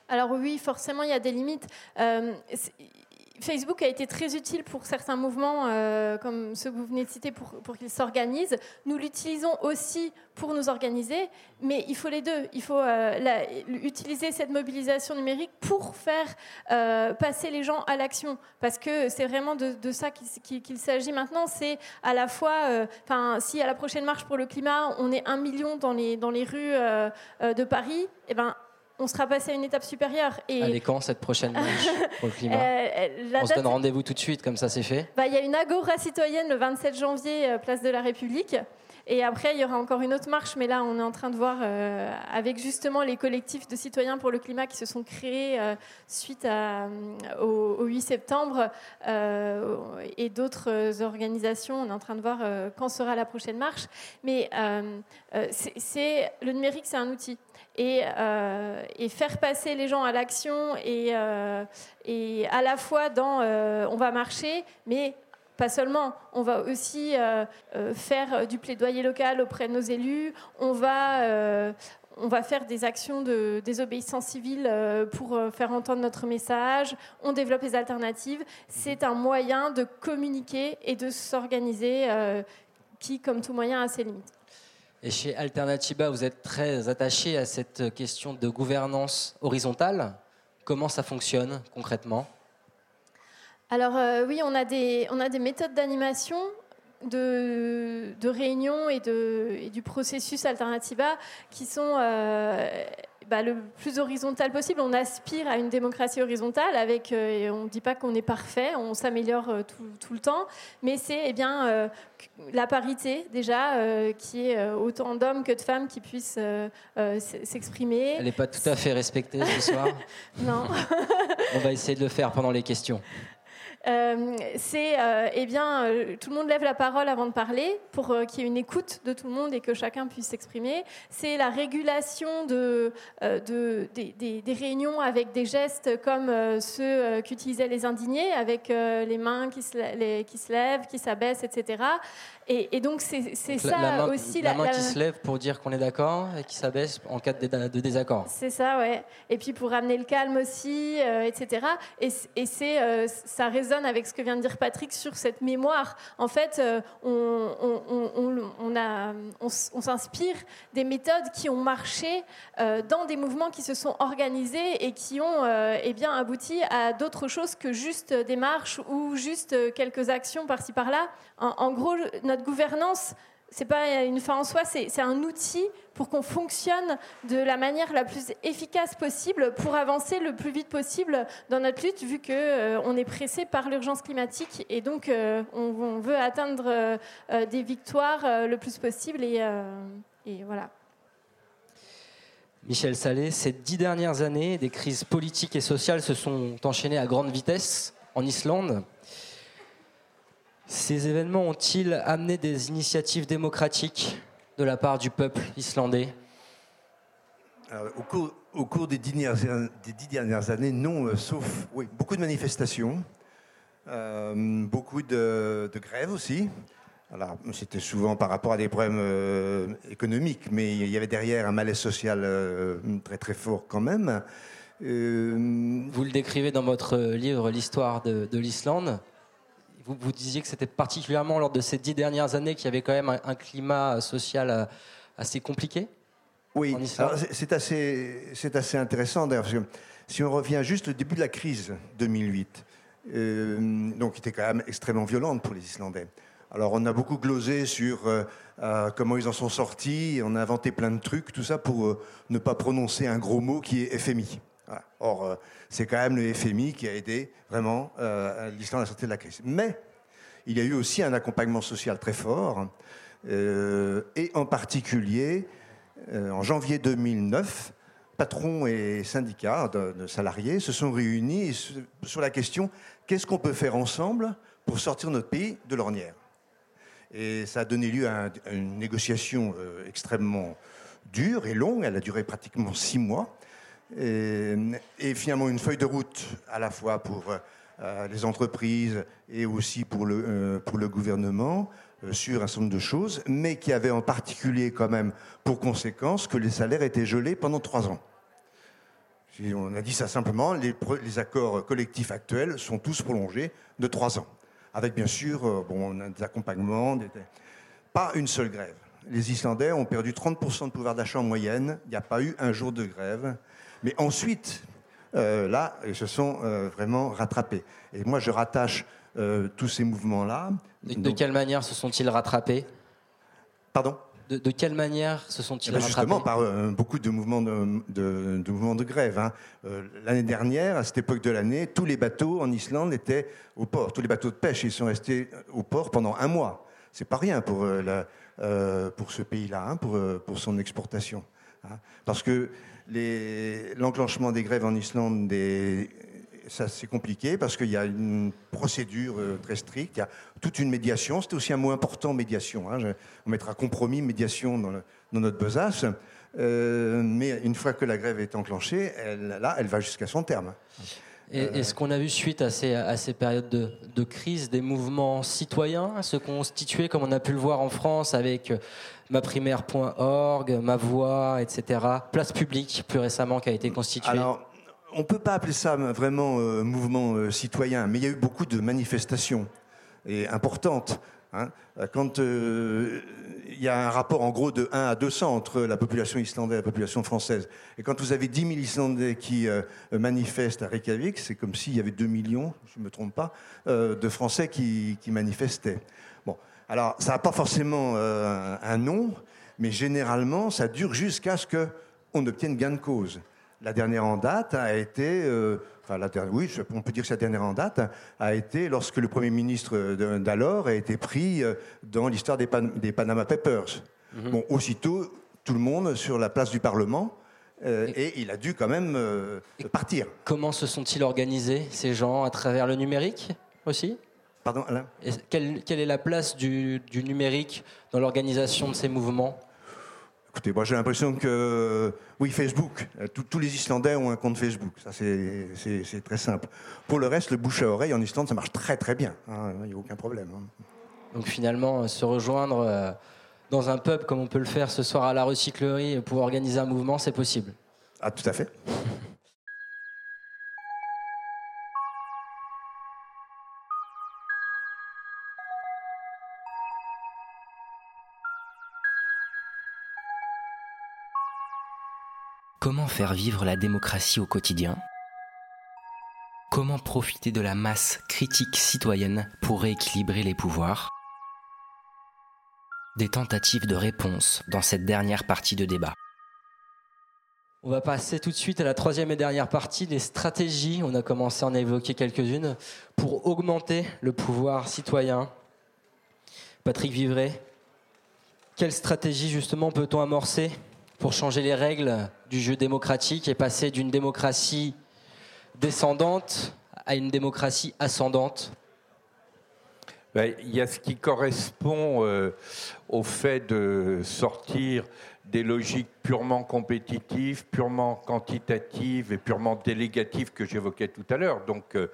Alors oui, forcément, il y a des limites. Euh, Facebook a été très utile pour certains mouvements, euh, comme ceux que vous venez de citer, pour, qu'ils s'organisent. Nous l'utilisons aussi pour nous organiser, mais il faut les deux. Il faut euh, utiliser cette mobilisation numérique pour faire euh, passer les gens à l'action, parce que c'est vraiment de, ça qu'il s'agit maintenant. C'est à la fois, si à la prochaine marche pour le climat, on est un million dans les, dans les rues de Paris, eh ben on sera passé à une étape supérieure. Et... Allez, quand cette prochaine marche pour le climat euh, On se donne rendez-vous tout de suite, comme ça c'est fait bah, Il y a une agora citoyenne le 27 janvier, euh, place de la République. Et après, il y aura encore une autre marche, mais là, on est en train de voir avec justement les collectifs de citoyens pour le climat qui se sont créés suite au, 8 septembre et d'autres organisations. On est en train de voir quand sera la prochaine marche. Mais c'est le numérique, c'est un outil. Et, et, faire passer les gens à l'action et, et, à la fois dans on va marcher, mais pas seulement, on va aussi euh, euh, faire du plaidoyer local auprès de nos élus, on va, euh, on va faire des actions de désobéissance civile pour faire entendre notre message, on développe les alternatives. C'est un moyen de communiquer et de s'organiser qui, comme tout moyen, a ses limites. Et chez Alternativa, vous êtes très attaché à cette question de gouvernance horizontale. Comment ça fonctionne concrètement? Alors euh, oui, on a des, on a des méthodes d'animation de, de réunion et, de, et du processus Alternativa qui sont euh, bah, le plus horizontal possible. On aspire à une démocratie horizontale avec, euh, on ne dit pas qu'on est parfait, on s'améliore tout, tout, le temps, mais c'est eh bien la parité déjà, qui est autant d'hommes que de femmes qui puissent s'exprimer. Elle n'est pas tout à fait respectée ce soir. non. on va essayer de le faire pendant les questions. Euh, c'est euh, eh bien euh, tout le monde lève la parole avant de parler pour qu'il y ait une écoute de tout le monde et que chacun puisse s'exprimer. C'est la régulation de, de des, réunions avec des gestes comme ceux qu'utilisaient les indignés, avec les mains qui se, qui se lèvent, qui s'abaissent, etc. Et, donc, c'est ça aussi. La, main qui se lève pour dire qu'on est d'accord et qui s'abaisse en cas de, désaccord. C'est ça, ouais. Et puis pour ramener le calme aussi, etc. Et, et c'est, ça résonne avec ce que vient de dire Patrick sur cette mémoire. En fait, euh, on, s'inspire des méthodes qui ont marché euh, dans des mouvements qui se sont organisés et qui ont euh, eh bien, abouti à d'autres choses que juste des marches ou juste quelques actions par-ci par-là. en gros, notre gouvernance c'est pas une fin en soi, c'est un outil pour qu'on fonctionne de la manière la plus efficace possible pour avancer le plus vite possible dans notre lutte, vu que euh, est pressé par l'urgence climatique et donc euh, on, veut atteindre euh, des victoires le plus possible et voilà. Michel Salé, ces dix dernières années, des crises politiques et sociales se sont enchaînées à grande vitesse en Islande. Ces événements ont-ils amené des initiatives démocratiques de la part du peuple islandais? Au, cours, des, dix dernières, années, non, euh, sauf oui, beaucoup de manifestations, euh, beaucoup de, grèves aussi. Alors, c'était souvent par rapport à des problèmes euh, économiques, mais il y avait derrière un malaise social très très fort quand même. Vous le décrivez dans votre livre L'histoire de l'Islande vous, vous disiez que c'était particulièrement lors de ces dix dernières années qu'il y avait quand même un, climat social euh, assez compliqué Oui, c'est assez, assez intéressant d'ailleurs, parce que si on revient juste au début de la crise 2008, euh, donc qui était quand même extrêmement violente pour les Islandais. Alors on a beaucoup glosé sur euh, comment ils en sont sortis, on a inventé plein de trucs, tout ça pour ne pas prononcer un gros mot qui est FMI. Or, euh, c'est quand même le FMI qui a aidé vraiment euh, l'Islande à sortir de la crise. Mais il y a eu aussi un accompagnement social très fort, euh, et en particulier, en janvier 2009, patrons et syndicats de, salariés se sont réunis sur la question qu'est-ce qu'on peut faire ensemble pour sortir notre pays de l'ornière? Et ça a donné lieu à une négociation extrêmement dure et longue, elle a duré pratiquement six mois et, finalement une feuille de route à la fois pour euh, les entreprises et aussi pour le, euh, pour le gouvernement euh, sur un certain nombre de choses, mais qui avait en particulier quand même pour conséquence que les salaires étaient gelés pendant trois ans. On a dit ça simplement, les, les accords collectifs actuels sont tous prolongés de trois ans, avec bien sûr bon, des accompagnements, pas une seule grève. Les Islandais ont perdu 30% de pouvoir d'achat en moyenne, il n'y a pas eu un jour de grève. Mais ensuite, euh, là, ils se sont euh, vraiment rattrapés. Et moi, je rattache euh, tous ces mouvements-là. De, quelle manière se sont-ils rattrapés? Pardon? De, quelle manière se sont-ils eh ben, rattrapés? Justement, par beaucoup de mouvements de, mouvements de grève. Hein. L'année dernière, à cette époque de l'année, tous les bateaux en Islande étaient au port. Tous les bateaux de pêche, ils sont restés au port pendant un mois. C'est pas rien pour la, pour ce pays-là, hein, pour, pour son exportation. Hein. Parce que l'enclenchement des grèves en Islande, ça c'est compliqué parce qu'il y a une procédure très stricte, il y a toute une médiation. C'est aussi un mot important, médiation. Hein. On mettra compromis, médiation dans, notre besace. Euh, mais une fois que la grève est enclenchée, là, elle va jusqu'à son terme. Et, ce qu'on a vu suite à ces, périodes de, crise, des mouvements citoyens se constituer, comme on a pu le voir en France avec maprimaire.org, Ma Voix, etc. Place publique, plus récemment, qui a été constituée. Alors, on ne peut pas appeler ça vraiment euh, mouvement euh, citoyen, mais il y a eu beaucoup de manifestations et importantes. Hein. Quand il y a un rapport en gros de 1 à 200 entre la population islandaise et la population française. Et quand vous avez 10 000 Islandais qui euh, manifestent à Reykjavik, c'est comme s'il y avait 2 millions, je ne me trompe pas, euh, de Français qui, manifestaient. Bon, alors ça n'a pas forcément euh, un nom, mais généralement ça dure jusqu'à ce qu'on obtienne gain de cause. La dernière en date a été enfin la oui, on peut dire que sa dernière en date a été lorsque le Premier ministre d'alors a été pris euh, dans l'histoire des, Panama Papers. Mhm. Bon, aussitôt, tout le monde sur la place du Parlement. Euh, et, il a dû quand même euh, partir. Comment se sont-ils organisés, ces gens, à travers le numérique aussi? Pardon, Alain? Quelle, quelle, est la place du, du numérique dans l'organisation de ces mouvements? Écoutez, moi j'ai l'impression que, oui, Facebook, euh, tous les Islandais ont un compte Facebook, ça c'est très simple. Pour le reste, le bouche à oreille en Islande, ça marche très très bien, hein, il n'y a aucun problème. Hein. Donc finalement, euh, se rejoindre euh, dans un pub comme on peut le faire ce soir à la recyclerie pour organiser un mouvement, c'est possible Ah, tout à fait. Faire vivre la démocratie au quotidien Comment profiter de la masse critique citoyenne pour rééquilibrer les pouvoirs? Des tentatives de réponse dans cette dernière partie de débat. On va passer tout de suite à la troisième et dernière partie, les stratégies. On a commencé à en évoquer quelques-unes pour augmenter le pouvoir citoyen. Patrick Vivray, quelle stratégie justement peut-on amorcer pour changer les règles du jeu démocratique et passer d'une démocratie descendante à une démocratie ascendante ben, Il y a ce qui correspond euh, au fait de sortir des logiques purement compétitives, purement quantitatives et purement délégatives que j'évoquais tout à l'heure. Donc euh,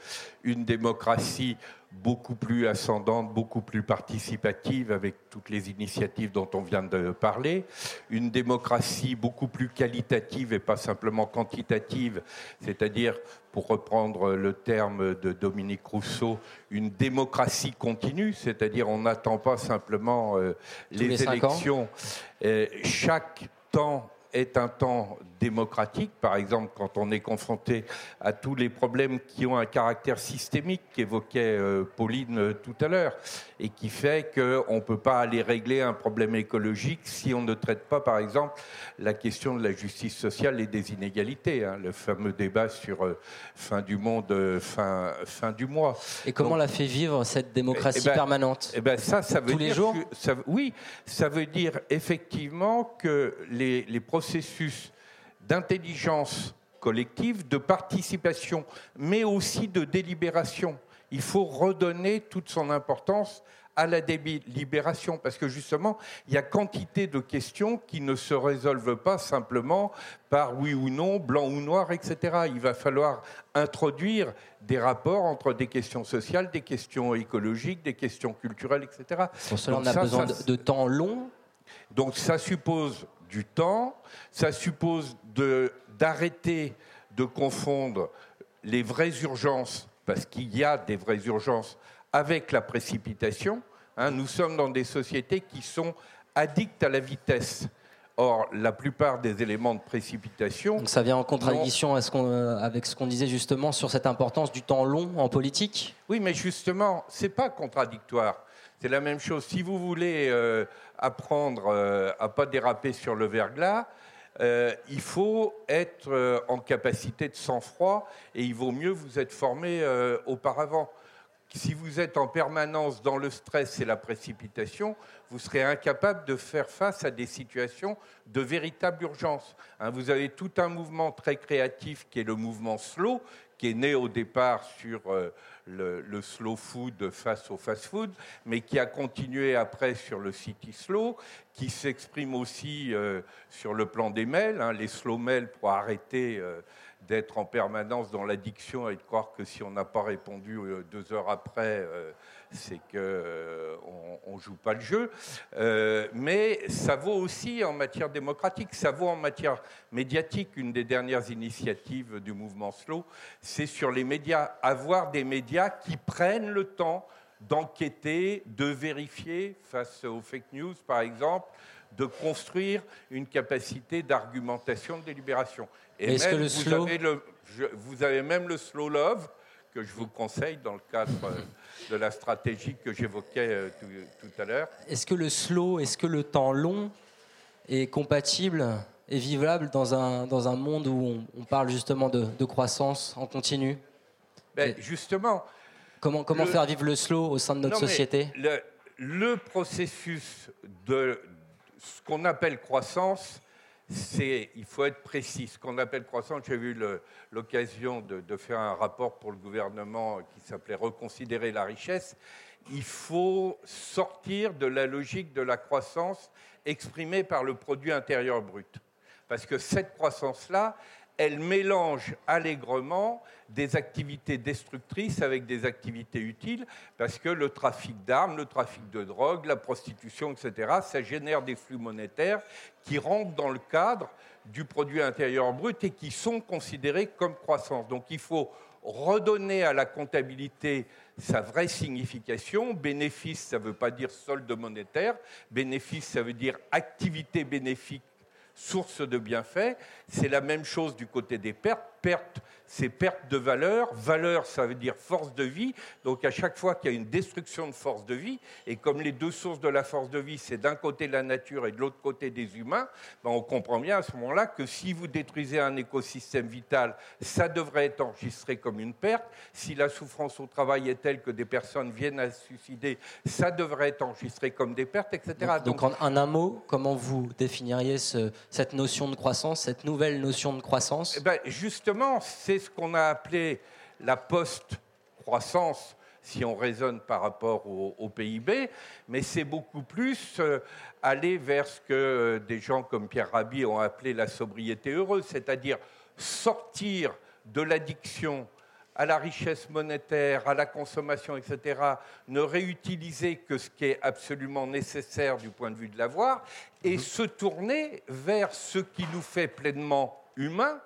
une démocratie beaucoup plus ascendante, beaucoup plus participative avec toutes les initiatives dont on vient de parler, une démocratie beaucoup plus qualitative et pas simplement quantitative, c'est-à-dire, pour reprendre le terme de Dominique Rousseau, une démocratie continue, c'est-à-dire on n'attend pas simplement euh, les, élections. Euh, chaque temps est un temps démocratique, par exemple quand on est confronté à tous les problèmes qui ont un caractère systémique qu'évoquait euh, Pauline euh, tout à l'heure, et qui fait qu'on ne peut pas aller régler un problème écologique si on ne traite pas, par exemple, la question de la justice sociale et des inégalités, hein, le fameux débat sur euh, fin du monde, fin, fin du mois. Et comment la fait vivre cette démocratie eh ben, permanente eh ben ça, ça veut Tous dire les jours Oui, ça veut dire effectivement que les, les processus d'intelligence collective, de participation, mais aussi de délibération. Il faut redonner toute son importance à la délibération, parce que justement, il y a quantité de questions qui ne se résolvent pas simplement par oui ou non, blanc ou noir, etc. Il va falloir introduire des rapports entre des questions sociales, des questions écologiques, des questions culturelles, etc. Pour cela, on a besoin de temps long. Donc ça suppose du temps, ça suppose d'arrêter de, confondre les vraies urgences, parce qu'il y a des vraies urgences, avec la précipitation. Hein. nous sommes dans des sociétés qui sont addictes à la vitesse. Or, la plupart des éléments de précipitation. Donc ça vient en contradiction euh, avec ce qu'on disait justement sur cette importance du temps long en politique? Oui, mais justement, ce n'est pas contradictoire. C'est la même chose. Si vous voulez euh, apprendre euh, à pas déraper sur le verglas, euh, il faut être en capacité de sang-froid et il vaut mieux vous être formé auparavant. si vous êtes en permanence dans le stress et la précipitation, vous serez incapable de faire face à des situations de véritable urgence. Hein, vous avez tout un mouvement très créatif qui est le mouvement slow, qui est né au départ sur euh, le, slow food face au fast food, mais qui a continué après sur le city slow, qui s'exprime aussi euh, sur le plan des mails, hein, les slow mails pour arrêter euh, d'être en permanence dans l'addiction et de croire que si on n'a pas répondu deux heures après, c'est qu'on euh, ne joue pas le jeu. mais ça vaut aussi en matière démocratique, ça vaut en matière médiatique. Une des dernières initiatives du mouvement Slow, c'est sur les médias. Avoir des médias qui prennent le temps d'enquêter, de vérifier face aux fake news, par exemple, de construire une capacité d'argumentation, de délibération. Et même, vous, slow... avez le, vous avez même le slow love, que je vous conseille dans le cadre de la stratégie que j'évoquais euh, tout, à l'heure. Est-ce que le slow, est-ce que le temps long est compatible et vivable dans un, dans un monde où on, parle justement de, croissance en continu? Ben, Justement. Comment, comment faire vivre le slow au sein de notre société? le, le processus de, ce qu'on appelle croissance, il faut être précis. Ce qu'on appelle croissance, j'ai eu l'occasion de, faire un rapport pour le gouvernement qui s'appelait Reconsidérer la richesse. Il faut sortir de la logique de la croissance exprimée par le produit intérieur brut. Parce que cette croissance-là, elle mélange allègrement des activités destructrices avec des activités utiles, parce que le trafic d'armes, le trafic de drogue, la prostitution, etc., ça génère des flux monétaires qui rentrent dans le cadre du produit intérieur brut et qui sont considérés comme croissance. Donc il faut redonner à la comptabilité sa vraie signification. Bénéfice, ça ne veut pas dire solde monétaire. Bénéfice, ça veut dire activité bénéfique source de bienfaits. C'est la même chose du côté des pertes. Pertes, c'est perte de valeur. Valeur, ça veut dire force de vie. Donc à chaque fois qu'il y a une destruction de force de vie, et comme les deux sources de la force de vie, c'est d'un côté la nature et de l'autre côté des humains, ben on comprend bien à ce moment-là que si vous détruisez un écosystème vital, ça devrait être enregistré comme une perte. Si la souffrance au travail est telle que des personnes viennent à se suicider, ça devrait être enregistré comme des pertes, etc. Donc, en, un mot, comment vous définiriez cette notion de croissance, cette nouvelle notion de croissance? Eh ben, Justement, c'est ce qu'on a appelé la post-croissance, si on raisonne par rapport au, PIB, mais c'est beaucoup plus euh, aller vers ce que euh, des gens comme Pierre Rabhi ont appelé la sobriété heureuse, c'est-à-dire sortir de l'addiction à la richesse monétaire, à la consommation, etc., ne réutiliser que ce qui est absolument nécessaire du point de vue de l'avoir, et mhm. se tourner vers ce qui nous fait pleinement humains,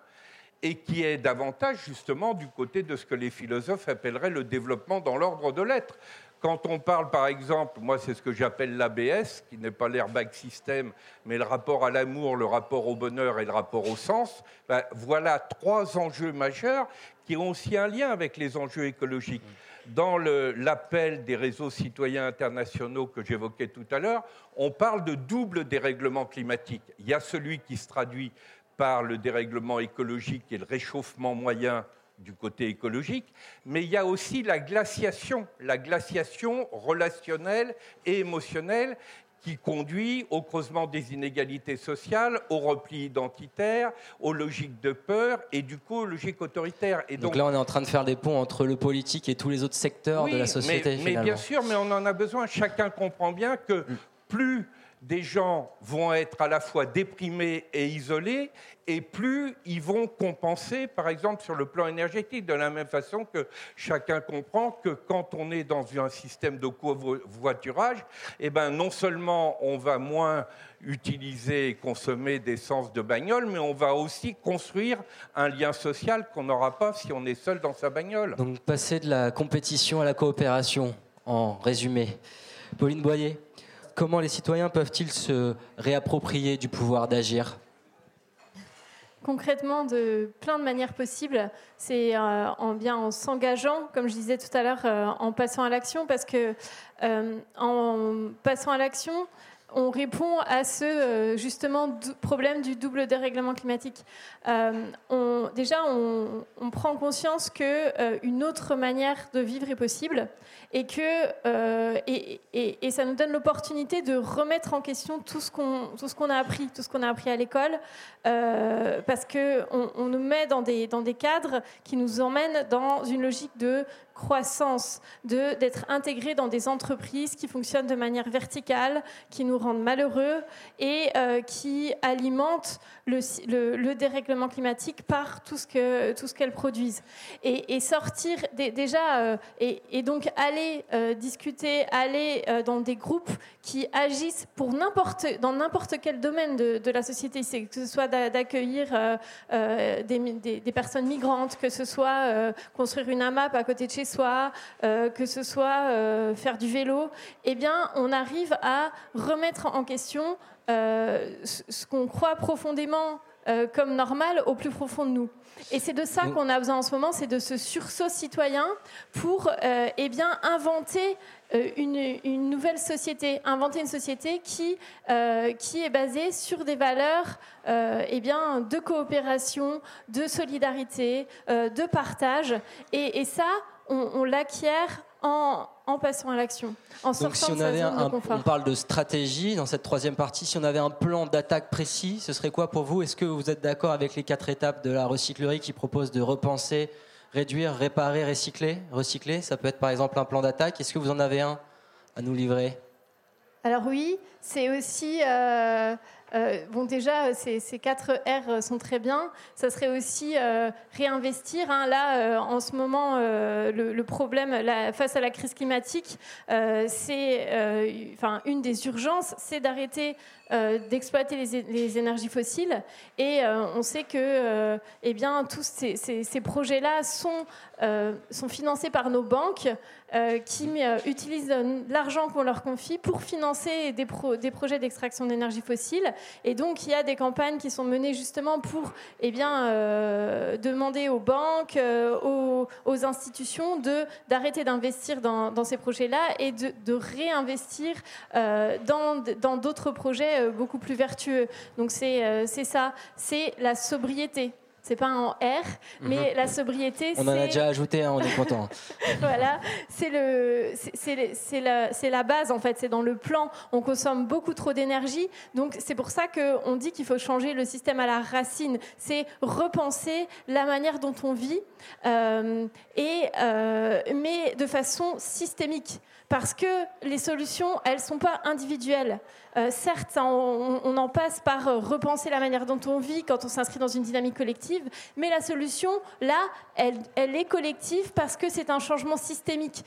et qui est davantage justement du côté de ce que les philosophes appelleraient le développement dans l'ordre de l'être. Quand on parle, par exemple, moi c'est ce que j'appelle l'ABS, qui n'est pas l'airbag système, mais le rapport à l'amour, le rapport au bonheur et le rapport au sens, ben, voilà trois enjeux majeurs qui ont aussi un lien avec les enjeux écologiques. Dans l'appel des réseaux citoyens internationaux que j'évoquais tout à l'heure, on parle de double dérèglement climatique. Il y a celui qui se traduit par le dérèglement écologique et le réchauffement moyen du côté écologique, mais il y a aussi la glaciation, la glaciation relationnelle et émotionnelle qui conduit au creusement des inégalités sociales, au repli identitaire, aux logiques de peur et du coup aux logiques autoritaires. Et donc, là, on est en train de faire des ponts entre le politique et tous les autres secteurs de la société. Mais, mais bien sûr, mais on en a besoin. Chacun comprend bien que mm. plus des gens vont être à la fois déprimés et isolés, et plus ils vont compenser, par exemple, sur le plan énergétique, de la même façon que chacun comprend que quand on est dans un système de covoiturage, eh ben, non seulement on va moins utiliser et consommer d'essence de bagnole, mais on va aussi construire un lien social qu'on n'aura pas si on est seul dans sa bagnole. Donc passer de la compétition à la coopération, en résumé. Pauline Boyer comment les citoyens peuvent-ils se réapproprier du pouvoir d'agir? Concrètement de plein de manières possibles. C'est euh, en bien en s'engageant, comme je disais tout à l'heure, euh, en passant à l'action, parce que euh, en passant à l'action, on répond à ce euh, justement problème du double dérèglement climatique. Euh, on, déjà, on, prend conscience que euh, une autre manière de vivre est possible et que et, ça nous donne l'opportunité de remettre en question tout ce qu'on tout ce qu'on a appris, tout ce qu'on a appris à l'école, parce que on, nous met dans des dans des cadres qui nous emmènent dans une logique de croissance, d'être intégré dans des entreprises qui fonctionnent de manière verticale, qui nous rendent malheureux et euh, qui alimentent le, le, dérèglement climatique par tout ce que tout qu'elles produisent. Et, sortir déjà euh, et, donc aller euh, discuter, aller dans des groupes qui agissent pour dans n'importe quel domaine de, la société, que ce soit d'accueillir des, des, personnes migrantes, que ce soit construire une AMAP à côté de chez euh, que ce soit faire du vélo, eh bien, on arrive à remettre en question euh, ce qu'on croit profondément comme normal au plus profond de nous. Et c'est de ça qu'on a besoin en ce moment, c'est de ce sursaut citoyen pour eh bien, inventer une, nouvelle société, inventer une société qui, qui est basée sur des valeurs eh bien, de coopération, de solidarité, de partage. Et, et ça, on, l'acquiert en, passant à l'action, en sortant si on avait un, On parle de stratégie dans cette troisième partie. Si on avait un plan d'attaque précis, ce serait quoi pour vous? Est-ce que vous êtes d'accord avec les quatre étapes de la recyclerie qui proposent de repenser, réduire, réparer, recycler? Recycler, ça peut être par exemple un plan d'attaque. Est-ce que vous en avez un à nous livrer? Alors oui, c'est aussi... Euh, euh, bon, déjà, ces, quatre R sont très bien. Ça serait aussi euh, réinvestir. Hein. Là, euh, en ce moment, le, problème face à la crise climatique, c'est, enfin, une des urgences, c'est d'arrêter d'exploiter les, énergies fossiles. Et on sait que, eh bien, tous ces, projets-là sont, sont financés par nos banques. Euh, qui euh, utilisent l'argent qu'on leur confie pour financer des, projets d'extraction d'énergie fossile. Et donc, il y a des campagnes qui sont menées justement pour eh bien, euh, demander aux banques, aux, institutions d'arrêter d'investir dans, ces projets-là et de réinvestir dans d'autres projets beaucoup plus vertueux. Donc, c'est ça, c'est la sobriété c'est pas en R, mais mhm. la sobriété. On en a déjà ajouté, un, on est content. voilà, c'est le, c'est la, la, base en fait, c'est dans le plan. On consomme beaucoup trop d'énergie, donc c'est pour ça qu'on dit qu'il faut changer le système à la racine. C'est repenser la manière dont on vit, euh, et euh, mais de façon systémique parce que les solutions, elles ne sont pas individuelles. Euh, certes, on, en passe par euh, repenser la manière dont on vit quand on s'inscrit dans une dynamique collective, mais la solution, là, elle, est collective parce que c'est un changement systémique.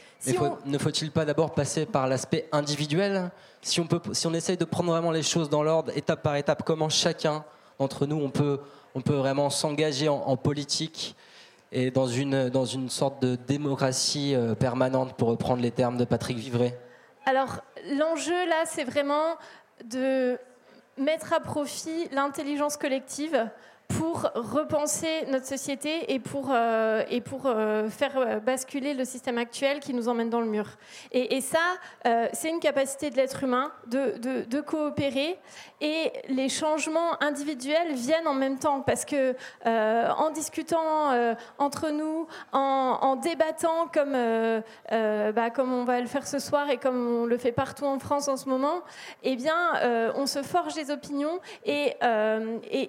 Ne faut-il pas d'abord passer par l'aspect individuel? Si on, peut, si on essaye de prendre vraiment les choses dans l'ordre, étape par étape, comment chacun d'entre nous, on peut, on peut vraiment s'engager en politique et dans une, dans une sorte de démocratie euh, permanente, pour reprendre les termes de Patrick Vivray. Alors, l'enjeu là, c'est vraiment de mettre à profit l'intelligence collective pour repenser notre société et pour, euh, et pour euh, faire basculer le système actuel qui nous emmène dans le mur. Et, et ça, c'est une capacité de l'être humain de, de, coopérer et les changements individuels viennent en même temps parce que euh, en discutant euh, entre nous, en, débattant comme, euh, bah, comme on va le faire ce soir et comme on le fait partout en France en ce moment, eh bien, on se forge des opinions et,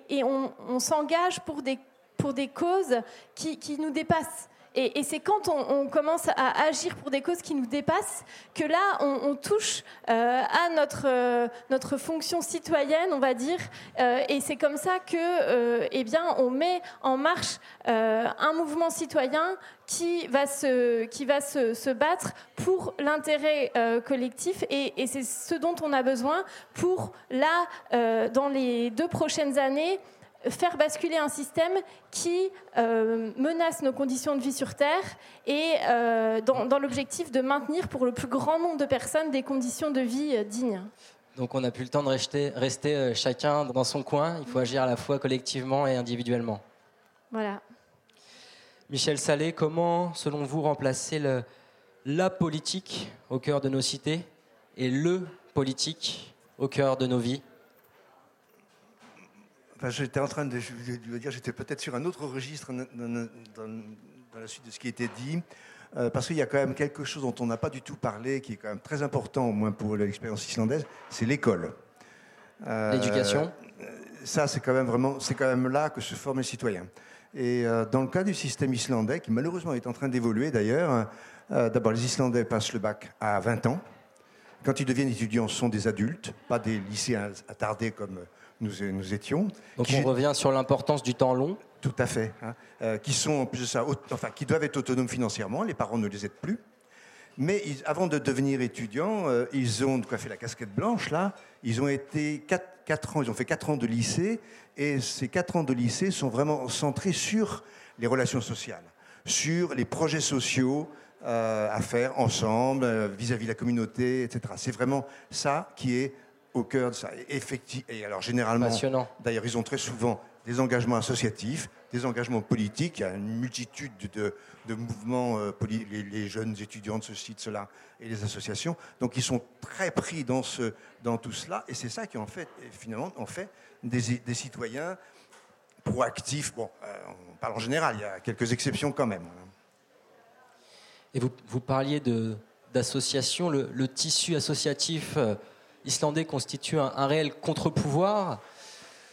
et, on, s'engage pour des, pour des causes qui, qui nous dépassent. Et, c'est quand on, commence à agir pour des causes qui nous dépassent que là, on, touche euh, à notre, euh, notre fonction citoyenne, on va dire. Euh, et c'est comme ça que, eh bien, on met en marche un mouvement citoyen qui va se, qui va se, se battre pour l'intérêt collectif. Et, et c'est ce dont on a besoin pour, là, dans les deux prochaines années, faire basculer un système qui euh, menace nos conditions de vie sur Terre et euh, dans, l'objectif de maintenir pour le plus grand nombre de personnes des conditions de vie euh, dignes. Donc on n'a plus le temps de rester, rester chacun dans son coin, il faut agir à la fois collectivement et individuellement. Voilà. Michel Salé, comment, selon vous, remplacer le, la politique au cœur de nos cités et le politique au cœur de nos vies? J'étais en train de, dire, j'étais peut-être sur un autre registre dans, la suite de ce qui a été dit, euh, parce qu'il y a quand même quelque chose dont on n'a pas du tout parlé, qui est quand même très important, au moins pour l'expérience islandaise, c'est l'école. Euh, L'éducation Ça, c'est quand même vraiment, c'est quand même là que se forment les citoyens. Et euh, dans le cas du système islandais, qui malheureusement est en train d'évoluer d'ailleurs, d'abord les Islandais passent le bac à 20 ans. Quand ils deviennent étudiants, ce sont des adultes, pas des lycéens attardés comme nous, nous étions. Donc on revient sur l'importance du temps long. Tout à fait. Hein. Euh, qui sont en plus de ça, enfin, qui doivent être autonomes financièrement. Les parents ne les aident plus. Mais avant de devenir étudiants, euh, ils ont fait la casquette blanche là. Ils ont été 4, ans, ils ont fait 4 ans de lycée, et ces 4 ans de lycée sont vraiment centrés sur les relations sociales, sur les projets sociaux euh, à faire ensemble vis-à-vis -vis de la communauté, etc. C'est vraiment ça qui est au cœur de ça. Effectivement, et alors généralement, d'ailleurs, ils ont très souvent des engagements associatifs, des engagements politiques. Il y a une multitude de, mouvements, euh, les, jeunes étudiants de ceci, de cela, et les associations. Donc, ils sont très pris dans, ce, dans tout cela. Et c'est ça qui, en fait, finalement, en fait des, citoyens proactifs. Bon, euh, on parle en général, il y a quelques exceptions quand même. Et vous, vous parliez d'associations, le, le, tissu associatif. Euh, islandais constitue un, réel contre-pouvoir.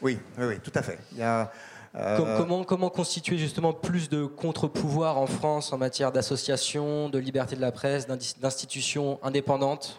Oui, oui, tout à fait. Euh, comment, comment constituer justement plus de contre-pouvoir en France en matière d'association, de liberté de la presse, d'institutions indépendantes?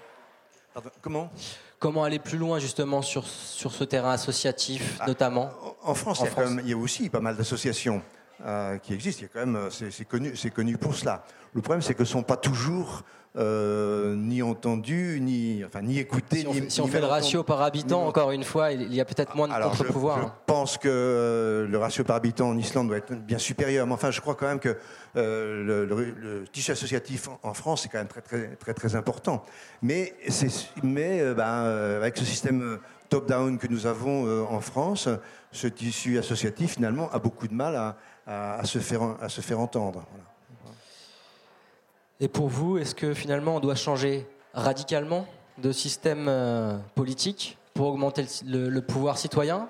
Comment? Comment aller plus loin justement sur, sur ce terrain associatif ah, notamment? En France, il, y a aussi pas mal d'associations euh, qui existent. Il y a quand même, euh, c'est connu, connu pour cela. Le problème, c'est que ce ne sont pas toujours euh, ni entendu, ni, enfin, ni écouté. Si on, si on fait le ratio par habitant, encore une fois, il y a peut-être moins de contre-pouvoir. Je, je, pense que euh, le ratio par habitant en Islande doit être bien supérieur. Mais enfin, je crois quand même que le, tissu associatif en, France est quand même très, très, très, très important. Mais, mais ben, avec ce système top-down que nous avons en France, ce tissu associatif, finalement, a beaucoup de mal à, à, se, faire, à se faire entendre. Voilà. Et pour vous, est-ce que finalement on doit changer radicalement de système euh, politique pour augmenter le, pouvoir citoyen?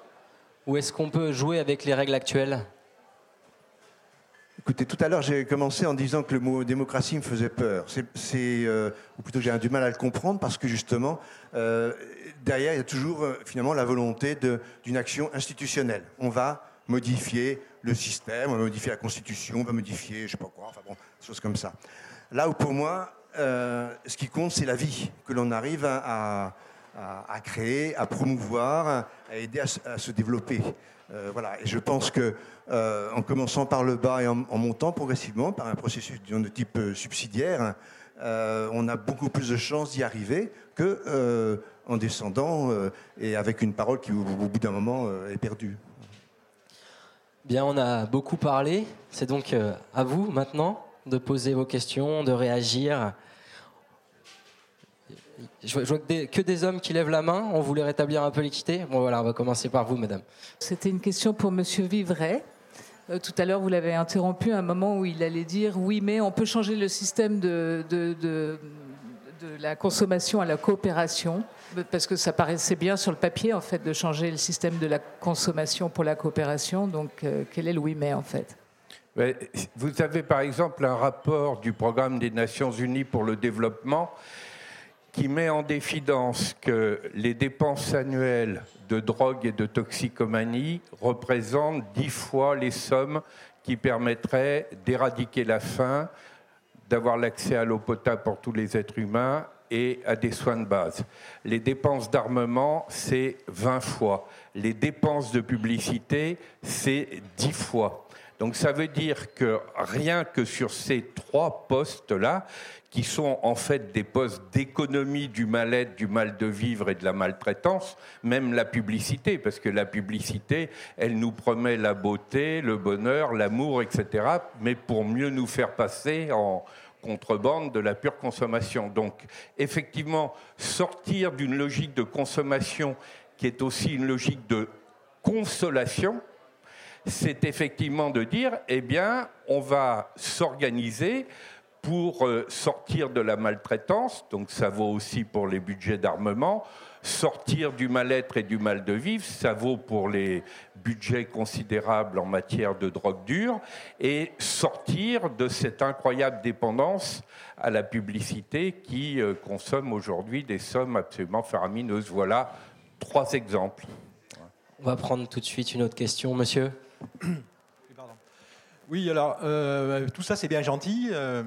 Ou est-ce qu'on peut jouer avec les règles actuelles? Écoutez, tout à l'heure, j'ai commencé en disant que le mot démocratie me faisait peur. C'est, euh, ou plutôt, j'ai du mal à le comprendre parce que justement, euh, derrière, il y a toujours finalement la volonté d'une action institutionnelle. On va modifier le système, on va modifier la Constitution, on va modifier, je sais pas quoi, enfin bon, des choses comme ça. Là où pour moi, euh, ce qui compte, c'est la vie que l'on arrive à, créer, à promouvoir, à aider à, se développer. Euh, voilà. Et je pense que euh, en commençant par le bas et en, montant progressivement par un processus de type subsidiaire, on a beaucoup plus de chances d'y arriver que en descendant et avec une parole qui, au bout d'un moment, est perdue. On a beaucoup parlé. C'est donc à vous maintenant de poser vos questions, de réagir. Je vois que des, hommes qui lèvent la main. On voulait rétablir un peu l'équité. Bon, voilà, on va commencer par vous, madame. C'était une question pour monsieur Vivray. Euh, tout à l'heure, vous l'avez interrompu à un moment où il allait dire oui, mais on peut changer le système de, la consommation à la coopération. Parce que ça paraissait bien sur le papier, en fait, de changer le système de la consommation pour la coopération. Donc, euh, quel est le oui, mais, en fait? Vous avez par exemple un rapport du programme des Nations Unies pour le développement qui met en défidence que les dépenses annuelles de drogue et de toxicomanie représentent dix fois les sommes qui permettraient d'éradiquer la faim, d'avoir l'accès à l'eau potable pour tous les êtres humains et à des soins de base. Les dépenses d'armement, c'est 20 fois. Les dépenses de publicité, c'est 10 fois. Donc ça veut dire que rien que sur ces trois postes-là, qui sont en fait des postes d'économie du mal-être, du mal de vivre et de la maltraitance, même la publicité, parce que la publicité, elle nous promet la beauté, le bonheur, l'amour, etc., mais pour mieux nous faire passer en contrebande de la pure consommation. Donc effectivement, sortir d'une logique de consommation qui est aussi une logique de consolation, c'est effectivement de dire, eh bien, on va s'organiser pour euh, sortir de la maltraitance, donc ça vaut aussi pour les budgets d'armement, sortir du mal-être et du mal de vivre. Ça vaut pour les budgets considérables en matière de drogue dure et sortir de cette incroyable dépendance à la publicité qui euh, consomme aujourd'hui des sommes absolument faramineuses. Voilà trois exemples. On va prendre tout de suite une autre question, monsieur. Oui, alors, euh, tout ça, c'est bien gentil. Euh,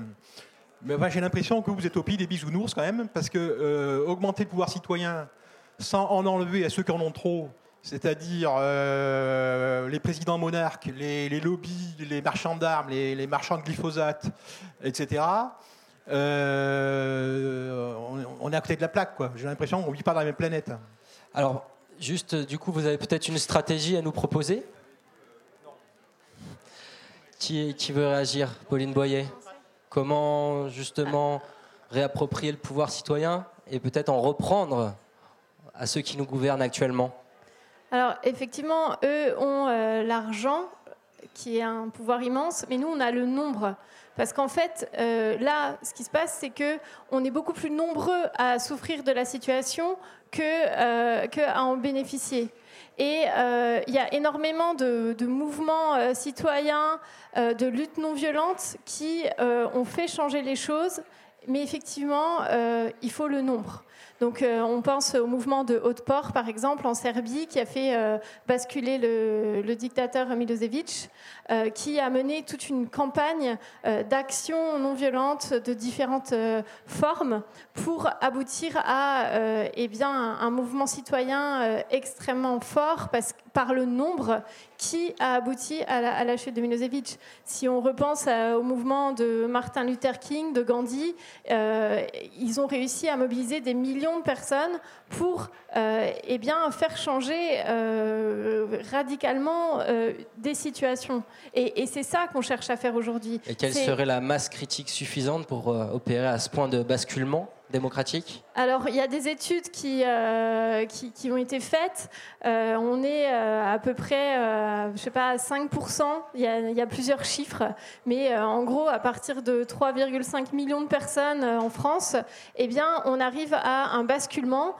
mais j'ai l'impression que vous êtes au pays des bisounours quand même, parce que euh, augmenter le pouvoir citoyen sans en enlever à ceux qui en ont trop, c'est-à-dire les présidents monarques, les, lobbies, les marchands d'armes, les, marchands de glyphosate, etc., on, est à côté de la plaque. J'ai l'impression qu'on vit pas dans la même planète. Alors, juste, du coup, vous avez peut-être une stratégie à nous proposer? Qui, veut réagir? Pauline Boyer Comment justement réapproprier le pouvoir citoyen et peut-être en reprendre à ceux qui nous gouvernent actuellement? Alors effectivement, eux ont euh, l'argent qui est un pouvoir immense, mais nous on a le nombre. Parce qu'en fait, euh, là, ce qui se passe, c'est que on est beaucoup plus nombreux à souffrir de la situation que, euh, que en bénéficier. Et euh, il y a énormément de, mouvements euh, citoyens, euh, de luttes non violentes qui ont fait changer les choses. Mais effectivement, il faut le nombre. Donc euh, on pense au mouvement de Haute-Port, par exemple, en Serbie, qui a fait euh, basculer le, dictateur Milosevic, euh, qui a mené toute une campagne d'actions non violentes de différentes formes pour aboutir à eh bien, un, mouvement citoyen extrêmement fort parce, par le nombre qui a abouti à la, chute de Milosevic. Si on repense au mouvement de Martin Luther King, de Gandhi, ils ont réussi à mobiliser des millions de personnes pour euh, eh bien, faire changer euh, radicalement euh, des situations. Et, c'est ça qu'on cherche à faire aujourd'hui. Et quelle serait la masse critique suffisante pour opérer à ce point de basculement? Alors, il y a des études qui, euh, qui, ont été faites. Euh, on est euh, à peu près, je sais pas, 5%. Il y, a, plusieurs chiffres. Mais en gros, à partir de 3,5 millions de personnes en France, eh bien, on arrive à un basculement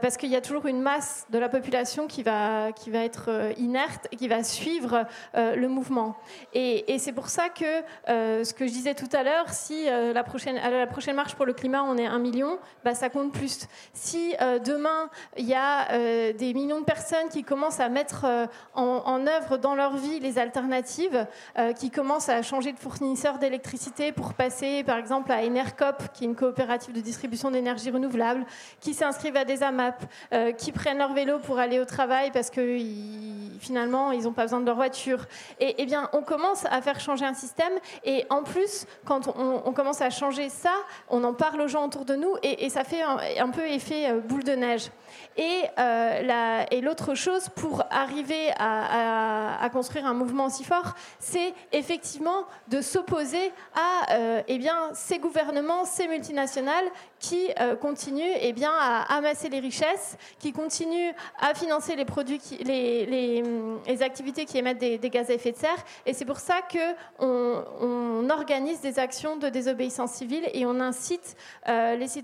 parce qu'il y a toujours une masse de la population qui va, qui va être inerte et qui va suivre le mouvement. Et, et c'est pour ça que ce que je disais tout à l'heure, si la, prochaine, à la prochaine marche pour le climat, on est un million, bah, ça compte plus. Si euh, demain, il y a euh, des millions de personnes qui commencent à mettre euh, en, œuvre dans leur vie les alternatives, qui commencent à changer de fournisseur d'électricité pour passer, par exemple, à Enercop, qui est une coopérative de distribution d'énergie renouvelable, qui s'inscrivent à des AMAP, qui prennent leur vélo pour aller au travail parce que finalement, ils n'ont pas besoin de leur voiture. Et, eh bien, on commence à faire changer un système. Et en plus, quand on, on commence à changer ça, on en parle aux gens autour de nous et, ça fait un, peu effet euh, boule de neige. Et, euh, et l'autre chose pour arriver à, construire un mouvement aussi fort, c'est effectivement de s'opposer à euh, eh bien, ces gouvernements, ces multinationales qui continuent eh bien, à amasser les richesses, qui continuent à financer les, produits les, les, activités qui émettent des, gaz à effet de serre. Et c'est pour ça qu'on on organise des actions de désobéissance civile et on incite les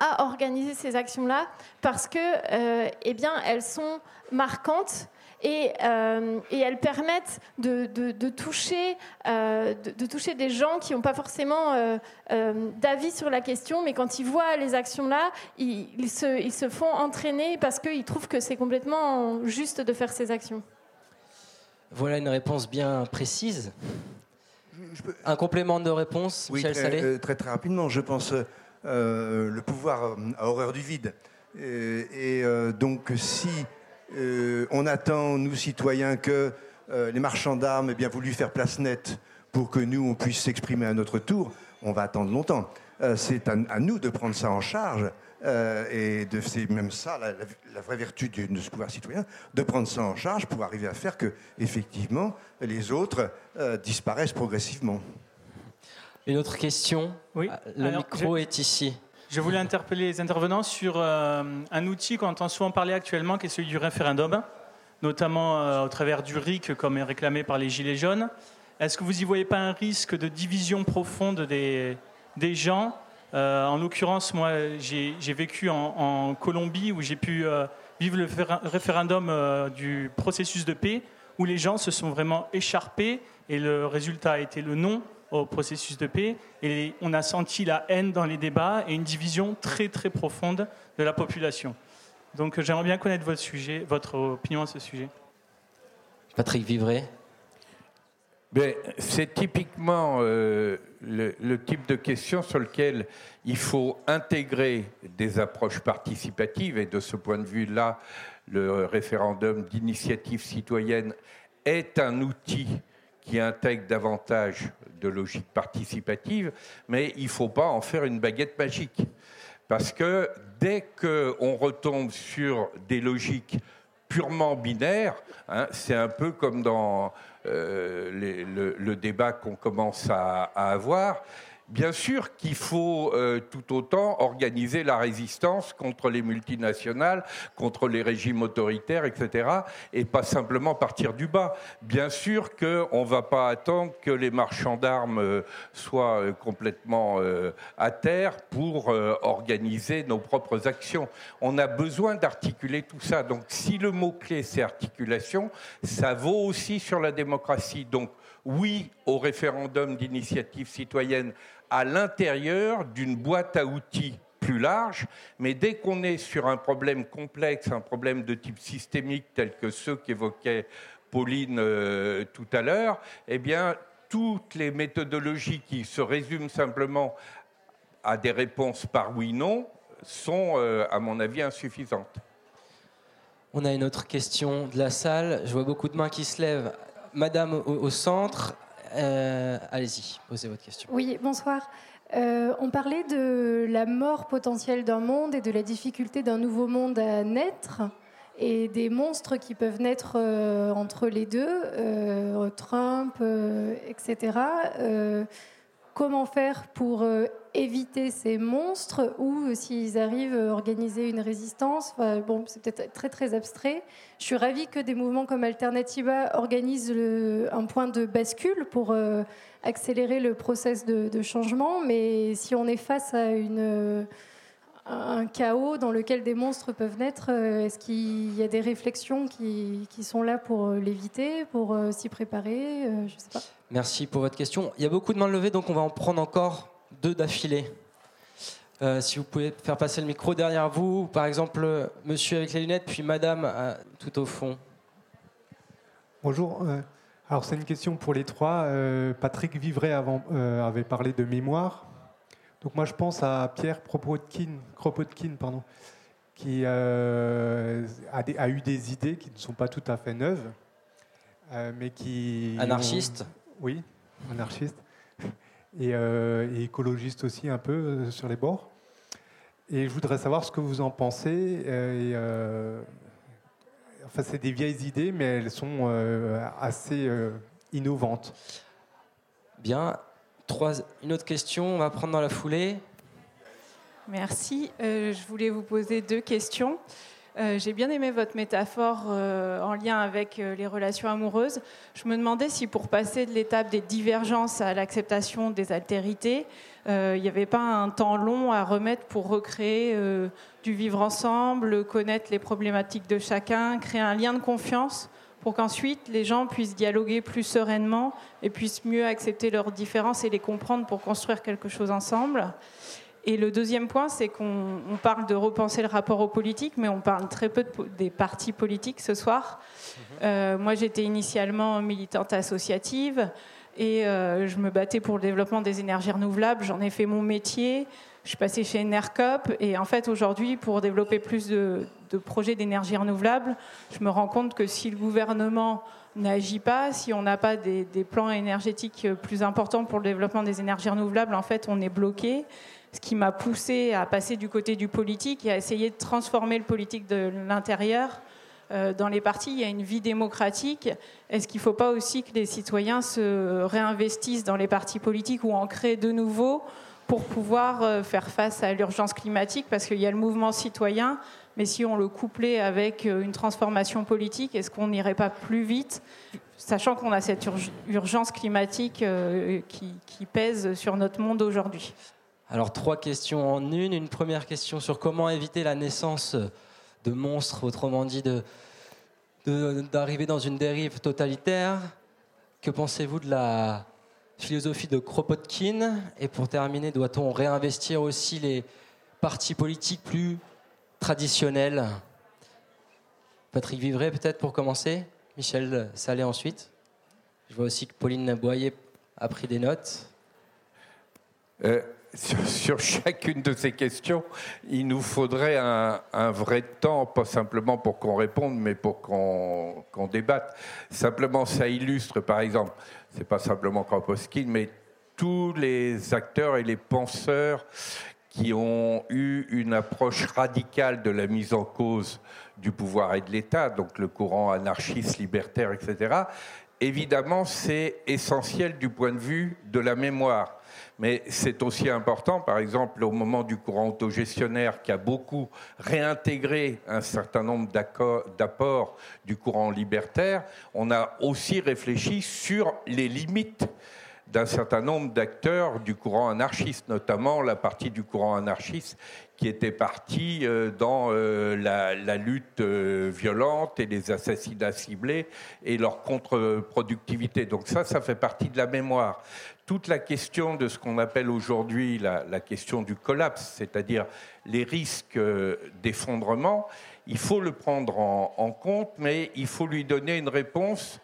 à organiser ces actions-là parce que, euh, eh bien, elles sont marquantes. Et, euh, et, elles permettent de, de, toucher, euh, de, toucher des gens qui n'ont pas forcément d'avis sur la question, mais quand ils voient les actions-là, ils, ils, se, ils, se, font entraîner parce qu'ils trouvent que c'est complètement juste de faire ces actions. Voilà une réponse bien précise. Un complément de réponse, oui, Michel très, très, très, rapidement. Je pense euh, le pouvoir a horreur du vide. Et, euh, donc, si euh, on attend, nous citoyens, que les marchands d'armes aient bien voulu faire place nette pour que nous, on puisse s'exprimer à notre tour, on va attendre longtemps. c'est à, nous de prendre ça en charge. et c'est même ça la, vraie vertu de, ce pouvoir citoyen, de prendre ça en charge pour arriver à faire que, effectivement, les autres disparaissent progressivement. Une autre question Oui. Ah, le micro est ici. Je voulais interpeller les intervenants sur euh, un outil qu'on entend souvent parler actuellement, qui est celui du référendum, notamment euh, au travers du RIC, comme est réclamé par les Gilets jaunes. Est-ce que vous n'y voyez pas un risque de division profonde des, des gens? En l'occurrence, moi, j'ai vécu en, Colombie où j'ai pu vivre le référendum du processus de paix, où les gens se sont vraiment écharpés et le résultat a été le non au processus de paix. Et on a senti la haine dans les débats et une division très très profonde de la population. Donc j'aimerais bien connaître votre sujet, votre opinion à ce sujet. Patrick Vivray. Ben, c'est typiquement euh, le, le, type de question sur lequel il faut intégrer des approches participatives et de ce point de vue-là, le référendum d'initiative citoyenne est un outil qui intègre davantage de logique participative, mais il ne faut pas en faire une baguette magique. Parce que dès qu'on retombe sur des logiques purement binaires, hein, c'est un peu comme dans euh, le, débat qu'on commence à, à avoir, Bien sûr qu'il faut euh, tout autant organiser la résistance contre les multinationales, contre les régimes autoritaires, etc., et pas simplement partir du bas. Bien sûr qu'on ne va pas attendre que les marchands d'armes euh, soient euh, complètement à terre pour organiser nos propres actions. On a besoin d'articuler tout ça. Donc si le mot-clé c'est articulation, ça vaut aussi sur la démocratie. Donc oui au référendum d'initiative citoyenne à l'intérieur d'une boîte à outils plus large, mais dès qu'on est sur un problème complexe, un problème de type systémique tel que ceux qu'évoquait Pauline euh, tout à l'heure, eh bien, toutes les méthodologies qui se résument simplement à des réponses par oui-non sont, euh, à mon avis, insuffisantes. On a une autre question de la salle. Je vois beaucoup de mains qui se lèvent. Madame au centre, euh, allez-y, posez votre question. Oui, bonsoir. Euh, on parlait de la mort potentielle d'un monde et de la difficulté d'un nouveau monde à naître et des monstres qui peuvent naître euh, entre les deux, Trump, etc comment faire pour euh, éviter ces monstres ou euh, s'ils arrivent à organiser une résistance. bon, c'est peut-être très très abstrait. Je suis ravie que des mouvements comme Alternativa organisent un point de bascule pour euh, accélérer le process de, changement, mais si on est face à un chaos dans lequel des monstres peuvent naître Est-ce qu'il y a des réflexions qui, qui sont là pour l'éviter, pour s'y préparer Je sais pas. Merci pour votre question. Il y a beaucoup de mains levées, donc on va en prendre encore deux d'affilée. Euh, si vous pouvez faire passer le micro derrière vous, par exemple, monsieur avec les lunettes, puis madame tout au fond. Bonjour. Euh, alors c'est une question pour les trois. Euh, Patrick Vivray avant, avait parlé de mémoire. Donc moi je pense à Pierre Kropotkin, Kropotkin pardon, qui a, a, eu des idées qui ne sont pas tout à fait neuves, mais qui... Anarchiste oui, anarchiste. Euh, et, écologiste aussi un peu euh, sur les bords. Et je voudrais savoir ce que vous en pensez. Euh, enfin, c'est des vieilles idées, mais elles sont assez innovantes. Bien. Trois, une autre question, on va prendre dans la foulée. Merci. je voulais vous poser deux questions. Euh, j'ai bien aimé votre métaphore euh, en lien avec euh, les relations amoureuses. Je me demandais si pour passer de l'étape des divergences à l'acceptation des altérités, il n'y avait pas un temps long à remettre pour recréer du vivre ensemble, connaître les problématiques de chacun, créer un lien de confiance pour qu'ensuite les gens puissent dialoguer plus sereinement et puissent mieux accepter leurs différences et les comprendre pour construire quelque chose ensemble. Et le deuxième point, c'est qu'on parle de repenser le rapport aux politiques, mais on parle très peu des partis politiques ce soir. Mhm. Euh, moi, j'étais initialement militante associative et euh, je me battais pour le développement des énergies renouvelables. J'en ai fait mon métier. Je suis passée chez NERCOP et en fait, aujourd'hui, pour développer plus de, projets d'énergie renouvelable, je me rends compte que si le gouvernement n'agit pas, si on n'a pas des, des plans énergétiques plus importants pour le développement des énergies renouvelables, en fait, on est bloqué ce qui m'a poussé à passer du côté du politique et à essayer de transformer le politique de l'intérieur. Euh, dans les partis, il y a une vie démocratique. Est-ce qu'il ne faut pas aussi que les citoyens se réinvestissent dans les partis politiques ou en créent de nouveaux pour pouvoir euh, faire face à l'urgence climatique? Parce qu'il y a le mouvement citoyen, mais si on le couplait avec euh, une transformation politique, est-ce qu'on n'irait pas plus vite sachant qu'on a cette urgence climatique qui, qui, pèse sur notre monde aujourd'hui? Alors trois questions en une. Une première question sur comment éviter la naissance de monstres, autrement dit d'arriver dans une dérive totalitaire. Que pensez-vous de la philosophie de Kropotkin? Et pour terminer, doit-on réinvestir aussi les partis politiques plus traditionnels? Patrick Vivray peut-être pour commencer Michel Salé ensuite Je vois aussi que Pauline Boyer a pris des notes. Euh, sur, chacune de ces questions, il nous faudrait un, vrai temps, pas simplement pour qu'on réponde, mais pour qu'on débatte. Simplement, ça illustre, par exemple, c'est pas simplement Kropotkin, mais tous les acteurs et les penseurs qui ont eu une approche radicale de la mise en cause du pouvoir et de l'État, donc le courant anarchiste, libertaire, etc. Évidemment, c'est essentiel du point de vue de la mémoire mais c'est aussi important, par exemple, au moment du courant autogestionnaire qui a beaucoup réintégré un certain nombre d'apports du courant libertaire, on a aussi réfléchi sur les limites d'un certain nombre d'acteurs du courant anarchiste, notamment la partie du courant anarchiste qui était partie euh, dans euh, la, lutte euh, violente et les assassinats ciblés et leur contre-productivité. Donc ça, ça fait partie de la mémoire toute la question de ce qu'on appelle aujourd'hui la, question du collapse, c'est-à-dire les risques d'effondrement, il faut le prendre en, compte, mais il faut lui donner une réponse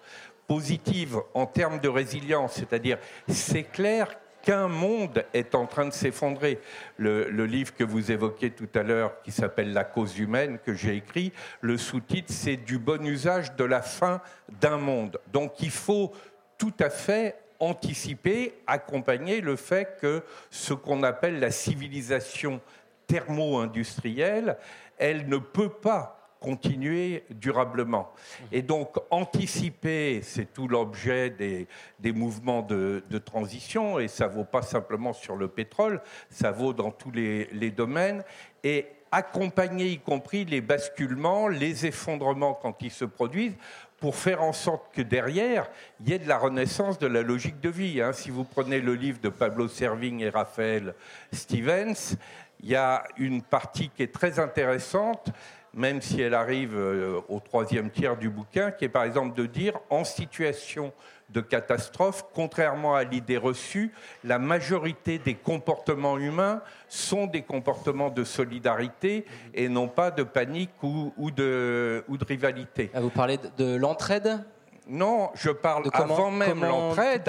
positive en termes de résilience, c'est-à-dire c'est clair qu'un monde est en train de s'effondrer. Le, livre que vous évoquiez tout à l'heure, qui s'appelle La cause humaine, que j'ai écrit, le sous-titre, c'est du bon usage de la fin d'un monde. Donc il faut tout à fait anticiper, accompagner le fait que ce qu'on appelle la civilisation thermo-industrielle, elle ne peut pas continuer durablement. Et donc anticiper, c'est tout l'objet des, mouvements de, transition, et ça vaut pas simplement sur le pétrole, ça vaut dans tous les, les domaines, et accompagner y compris les basculements, les effondrements quand ils se produisent, pour faire en sorte que derrière, il y ait de la renaissance de la logique de vie. Hein. Si vous prenez le livre de Pablo Servigne et Raphaël Stevens, il y a une partie qui est très intéressante, même si elle arrive euh, au troisième tiers du bouquin, qui est par exemple de dire en situation de catastrophe, contrairement à l'idée reçue, la majorité des comportements humains sont des comportements de solidarité et non pas de panique ou, de, ou de rivalité. Ah, vous parlez de l'entraide? Non, je parle avant même l'entraide.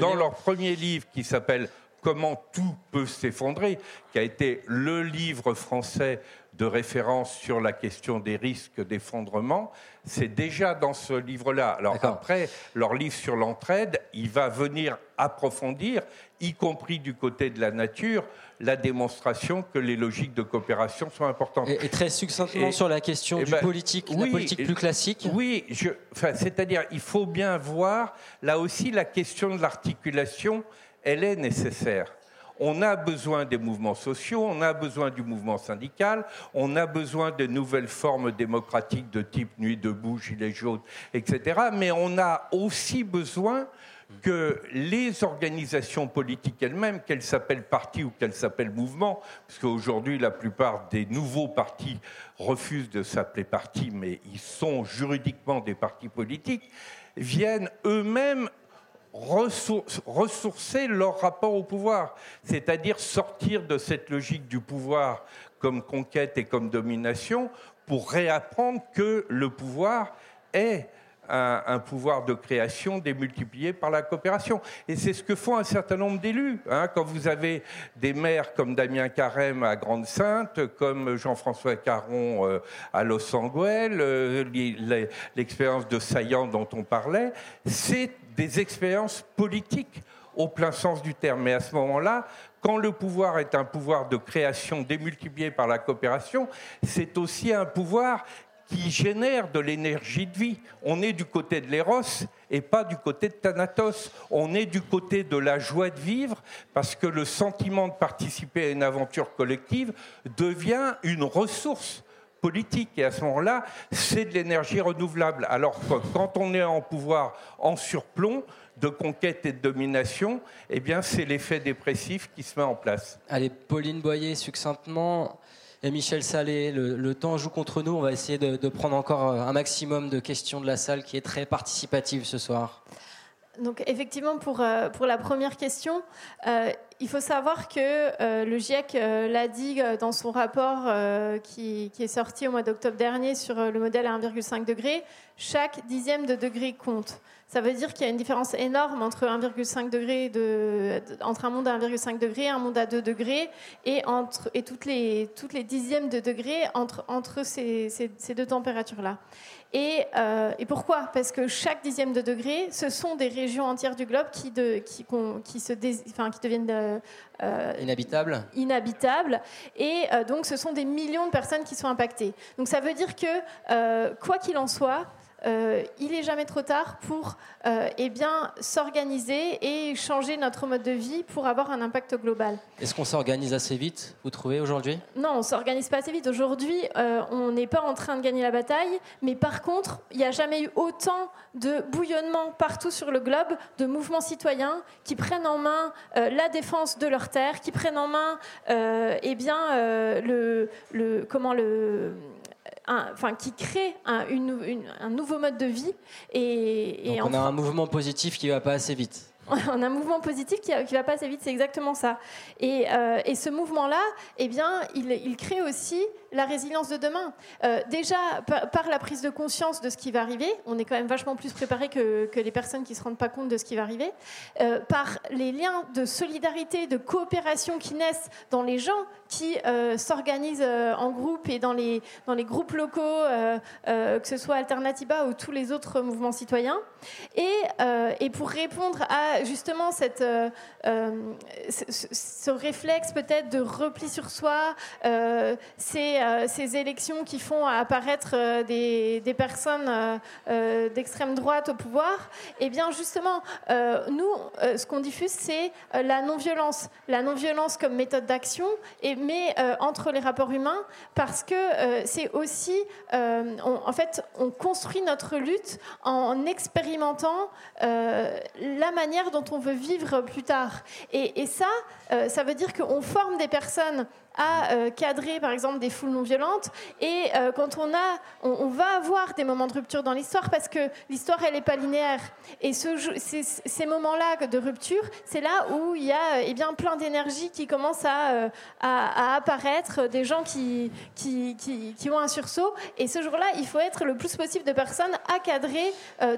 Dans leur premier livre qui s'appelle Comment tout peut s'effondrer, qui a été le livre français de référence sur la question des risques d'effondrement, c'est déjà dans ce livre-là. Alors après, leur livre sur l'entraide, il va venir approfondir, y compris du côté de la nature, la démonstration que les logiques de coopération sont importantes. Et, très succinctement sur la question du ben, politique, la politique plus classique. Oui, c'est-à-dire il faut bien voir là aussi la question de l'articulation, elle est nécessaire. On a besoin des mouvements sociaux, on a besoin du mouvement syndical, on a besoin de nouvelles formes démocratiques de type Nuit debout, Gilets jaunes, etc. Mais on a aussi besoin que les organisations politiques elles-mêmes, qu'elles s'appellent partis ou qu'elles s'appellent mouvements, parce qu'aujourd'hui la plupart des nouveaux partis refusent de s'appeler partis, mais ils sont juridiquement des partis politiques, viennent eux-mêmes ressourcer leur rapport au pouvoir, c'est-à-dire sortir de cette logique du pouvoir comme conquête et comme domination pour réapprendre que le pouvoir est un, pouvoir de création démultiplié par la coopération. Et c'est ce que font un certain nombre d'élus. Hein. quand vous avez des maires comme Damien Carême à Grande-Sainte, comme Jean-François Caron euh, à Los Angeles, euh, l'expérience de Saillant dont on parlait, c'est des expériences politiques au plein sens du terme. Mais à ce moment-là, quand le pouvoir est un pouvoir de création démultiplié par la coopération, c'est aussi un pouvoir qui génère de l'énergie de vie. On est du côté de l'éros et pas du côté de Thanatos. On est du côté de la joie de vivre parce que le sentiment de participer à une aventure collective devient une ressource politique. Et à ce moment-là, c'est de l'énergie renouvelable. Alors que quand on est en pouvoir en surplomb, de conquête et de domination, eh bien, c'est l'effet dépressif qui se met en place. Allez, Pauline Boyer, succinctement, et Michel Salé, le, temps joue contre nous. On va essayer de, de, prendre encore un maximum de questions de la salle qui est très participative ce soir. Donc effectivement, pour, euh, pour la première question, euh, il faut savoir que euh, le GIEC l'a dit dans son rapport qui, qui, est sorti au mois d'octobre dernier sur le modèle à 1,5 degré, chaque dixième de degré compte. Ça veut dire qu'il y a une différence énorme entre 1,5 degré de, entre un monde à 1,5 degré, un monde à 2 degrés, et, entre, et toutes, les, toutes les dixièmes de degrés entre, entre ces, ces, ces deux températures-là. Et, euh, et, pourquoi? Parce que chaque dixième de degré, ce sont des régions entières du globe qui, de, qui, qui, se enfin, qui deviennent euh, euh, inhabitables. inhabitables. Et euh, donc, ce sont des millions de personnes qui sont impactées. Donc, ça veut dire que, quoi qu'il en soit, euh, il n'est jamais trop tard pour euh, eh bien, s'organiser et changer notre mode de vie pour avoir un impact global. Est-ce qu'on s'organise assez vite, vous trouvez, aujourd'hui? Non, on ne s'organise pas assez vite. Aujourd'hui, euh, on n'est pas en train de gagner la bataille, mais par contre, il n'y a jamais eu autant de bouillonnement partout sur le globe, de mouvements citoyens qui prennent en main la défense de leurs terres, qui prennent en main eh bien, le, le, comment le enfin, qui crée un, un, nouveau mode de vie. Et, et Donc on a un mouvement positif qui va pas assez vite. on a un mouvement positif qui, qui va pas assez vite, c'est exactement ça. Et, euh, et ce mouvement-là, eh bien, il, il, crée aussi la résilience de demain. Euh, déjà, par, la prise de conscience de ce qui va arriver, on est quand même vachement plus préparé que, les personnes qui ne se rendent pas compte de ce qui va arriver, euh, par les liens de solidarité, de coopération qui naissent dans les gens qui euh, s'organisent en groupe et dans les, groupes locaux, que ce soit Alternativa ou tous les autres mouvements citoyens. Et, pour répondre à justement ce, ce, réflexe peut-être de repli sur soi, c'est euh, ces élections qui font apparaître euh, des, personnes euh, d'extrême droite au pouvoir, eh bien justement, nous, ce qu'on diffuse, c'est la non-violence. La non-violence comme méthode d'action, mais entre les rapports humains, parce que c'est aussi, en fait, on construit notre lutte en expérimentant la manière dont on veut vivre plus tard. Et ça, ça veut dire qu'on forme des personnes à euh, cadrer, par exemple, des foules non violentes. Et euh, quand on a, on, va avoir des moments de rupture dans l'histoire parce que l'histoire, elle n'est pas linéaire. Et ce, ces moments-là de rupture, c'est là où il y a eh bien, plein d'énergie qui commence à, euh, à, apparaître, des gens qui, qui, qui, ont un sursaut. Et ce jour-là, il faut être le plus possible de personnes à cadrer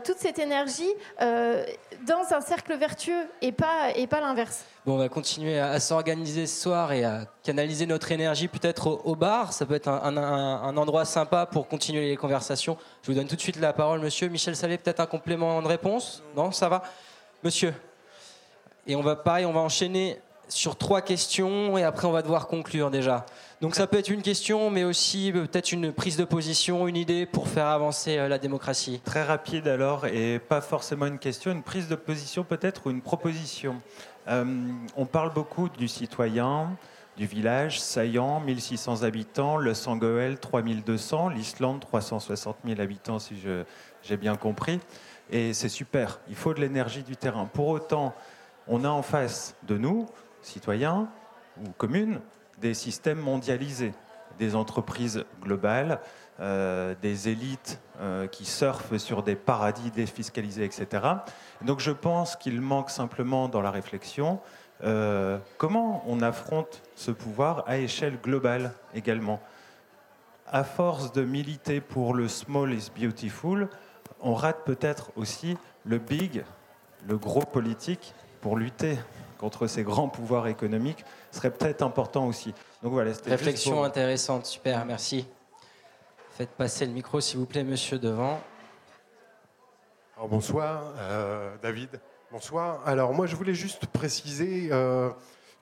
toute cette énergie dans un cercle vertueux et pas, et pas l'inverse. On va continuer à, s'organiser ce soir et à canaliser notre énergie peut-être au, bar. Ça peut être un, un, endroit sympa pour continuer les conversations. Je vous donne tout de suite la parole, monsieur. Michel Salé, peut-être un complément de réponse? Non, ça va Monsieur. Et on va, pareil, on va enchaîner sur trois questions et après on va devoir conclure déjà. Donc ça peut être une question, mais aussi peut-être une prise de position, une idée pour faire avancer euh, la démocratie. Très rapide alors, et pas forcément une question, une prise de position peut-être ou une proposition. Euh, on parle beaucoup du citoyen, du village, Saillant, 1600 habitants, le Sangoël, 3200, l'Islande, 360 000 habitants, si j'ai bien compris. Et c'est super, il faut de l'énergie du terrain. Pour autant, on a en face de nous, citoyens ou communes, des systèmes mondialisés, des entreprises globales, euh, des élites euh, qui surfent sur des paradis défiscalisés, etc. Donc je pense qu'il manque simplement dans la réflexion euh, comment on affronte ce pouvoir à échelle globale également. À force de militer pour le small is beautiful, on rate peut-être aussi le big, le gros politique, pour lutter contre ces grands pouvoirs économiques, serait peut-être important aussi. Donc voilà, Réflexion intéressante, super, merci. Faites passer le micro, s'il vous plaît, monsieur devant. Bonsoir, euh, David. Bonsoir. Alors, moi, je voulais juste préciser euh,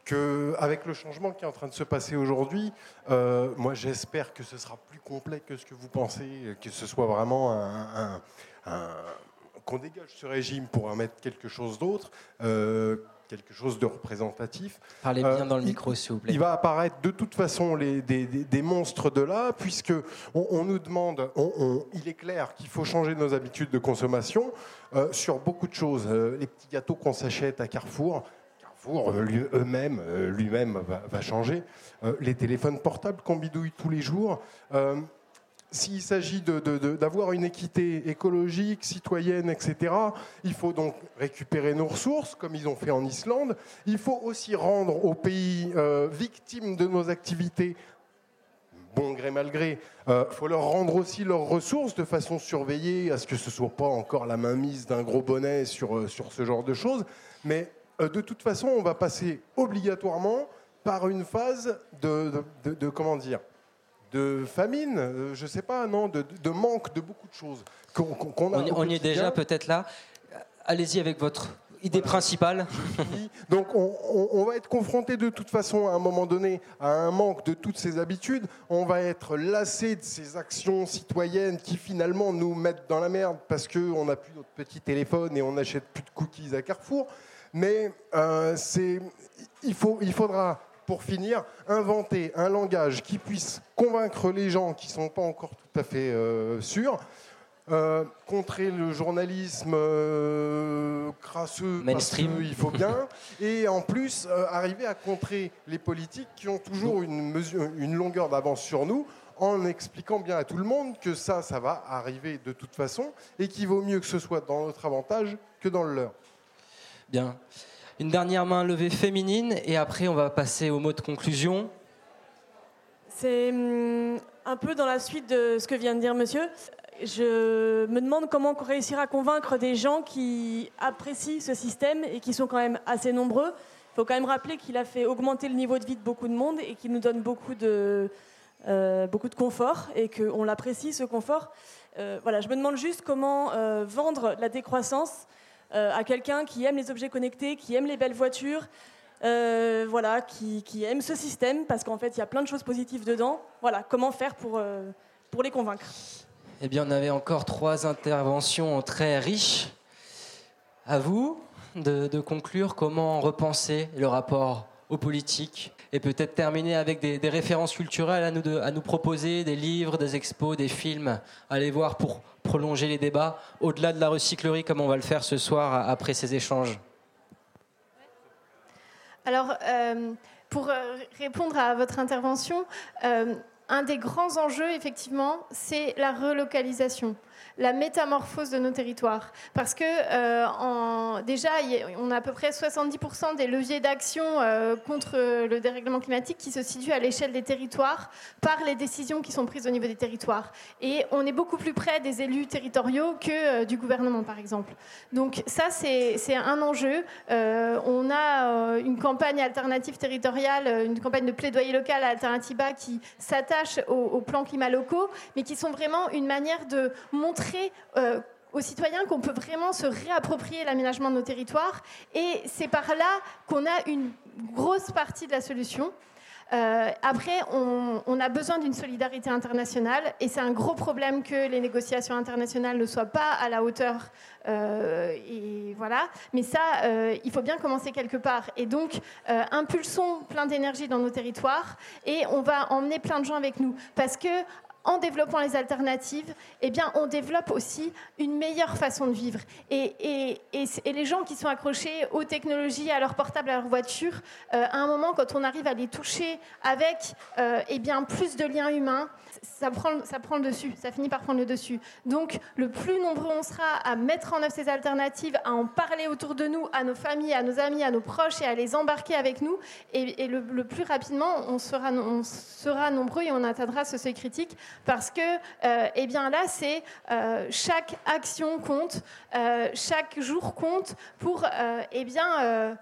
qu'avec le changement qui est en train de se passer aujourd'hui, euh, moi, j'espère que ce sera plus complet que ce que vous pensez, que ce soit vraiment un, qu'on dégage ce régime pour en mettre quelque chose d'autre, quelque chose de représentatif. Parlez Euh, bien dans le micro, s'il vous plaît. Il va apparaître de toute façon les- des, des- des monstres de là, puisque on, on nous demande, on- on- il est clair qu'il faut changer nos habitudes de consommation euh, sur beaucoup de choses. Euh, les petits gâteaux qu'on s'achète à Carrefour, Carrefour euh, eux-mêmes, euh, lui-même va, va changer. Euh, les téléphones portables qu'on bidouille tous les jours. Euh, s'il s'agit d'avoir une équité écologique, citoyenne, etc., il faut donc récupérer nos ressources, comme ils ont fait en Islande. Il faut aussi rendre aux pays euh, victimes de nos activités, bon gré mal gré, il faut leur rendre aussi leurs ressources de façon surveillée, à ce que ce ne soit pas encore la mainmise d'un gros bonnet sur, euh, ce genre de choses. Mais euh, de toute façon, on va passer obligatoirement par une phase de- comment dire de famine, euh, je sais pas, non, de, de manque de beaucoup de choses qu'on a. On, y- au on y est déjà peut-être là. Allez-y avec votre idée principale. Donc on, on- on va être confronté de toute façon à un moment donné à un manque de toutes ces habitudes. On va être lassé de ces actions citoyennes qui finalement nous mettent dans la merde parce qu'on n'a plus notre petit téléphone et on n'achète plus de cookies à Carrefour. Mais euh, il, faut, il faudra, pour finir, inventer un langage qui puisse convaincre les gens qui ne sont pas encore tout à fait euh, sûrs. Euh, contrer le journalisme euh, crasseux Mainstream. parce qu'il faut bien et en plus arriver à contrer les politiques qui ont toujours une, mesure, une longueur d'avance sur nous en expliquant bien à tout le monde que ça, ça va arriver de toute façon et qu'il vaut mieux que ce soit dans notre avantage que dans le leur. Bien. Une dernière main levée féminine et après on va passer au mot de conclusion. C'est hum, un peu dans la suite de ce que vient de dire monsieur. Je me demande comment on réussira à convaincre des gens qui apprécient ce système et qui sont quand même assez nombreux. Il faut quand même rappeler qu'il a fait augmenter le niveau de vie de beaucoup de monde et qu'il nous donne beaucoup de, euh, beaucoup de confort et qu'on l'apprécie ce confort. Euh, voilà, je me demande juste comment euh, vendre la décroissance à quelqu'un qui aime les objets connectés, qui aime les belles voitures, euh, voilà, qui, qui aime ce système, parce qu'en fait, il y a plein de choses positives dedans. Voilà, comment faire pour, euh, pour les convaincre Eh bien, on avait encore trois interventions très riches. À vous de conclure comment repenser le rapport aux politiques et peut-être terminer avec des, références culturelles à nous, proposer, des livres, des expos, des films aller voir pour prolonger les débats au-delà de la recyclerie comme on va le faire ce soir après ces échanges. Alors, euh, pour euh, répondre à votre intervention, euh, un des grands enjeux, effectivement, c'est la relocalisation, la métamorphose de nos territoires. Parce que euh, déjà, on a à peu près 70% des leviers d'action euh, contre le dérèglement climatique qui se situent à l'échelle des territoires par les décisions qui sont prises au niveau des territoires. Et on est beaucoup plus près des élus territoriaux que euh, du gouvernement, par exemple. Donc ça, c'est un enjeu. On a une campagne alternative territoriale, une campagne de plaidoyer local à Alternativa qui s'attache au, au plan climat locaux, mais qui sont vraiment une manière de montrer euh, aux citoyens qu'on peut vraiment se réapproprier l'aménagement de nos territoires. Et c'est par là qu'on a une grosse partie de la solution. Euh, après, on, on a besoin d'une solidarité internationale et c'est un gros problème que les négociations internationales ne soient pas à la hauteur. euh, et voilà. Mais ça, euh, il faut bien commencer quelque part. Et donc, euh, impulsons plein d'énergie dans nos territoires et on va emmener plein de gens avec nous parce que en développant les alternatives, eh bien, on développe aussi une meilleure façon de vivre. Et, les gens qui sont accrochés aux technologies, à leur portable, à leur voiture, euh, à un moment, quand on arrive à les toucher avec euh, eh bien, plus de liens humains, ça prend, ça prend le dessus, ça finit par prendre le dessus. Donc, le plus nombreux on sera à mettre en œuvre ces alternatives, à en parler autour de nous, à nos familles, à nos amis, à nos proches et à les embarquer avec nous, et, le, plus rapidement on sera, nombreux et on atteindra ce seuil critique parce que, euh, eh bien là, c'est euh, chaque action compte, euh, chaque jour compte pour, eh bien,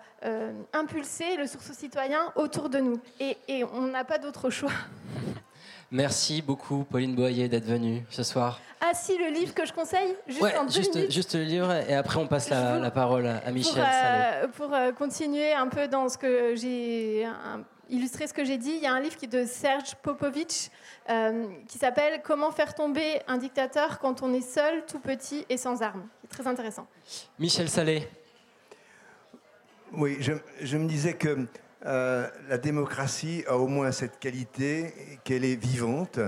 impulser le sursaut citoyen autour de nous. Et on n'a pas d'autre choix. Merci beaucoup, Pauline Boyer, d'être venue ce soir. Ah si, le livre que je conseille, juste Ouais, en deux juste, minutes. juste le livre et après on passe la, la parole à Michel pour, Salé. euh, pour, euh, continuer un peu dans ce que j'ai illustré ce que j'ai dit, il y a un livre qui est de Serge Popovitch euh, qui s'appelle Comment faire tomber un dictateur quand on est seul, tout petit et sans armes. C'est très intéressant. Michel Salé. Oui, je, je me disais que euh, la démocratie a au moins cette qualité qu'elle est vivante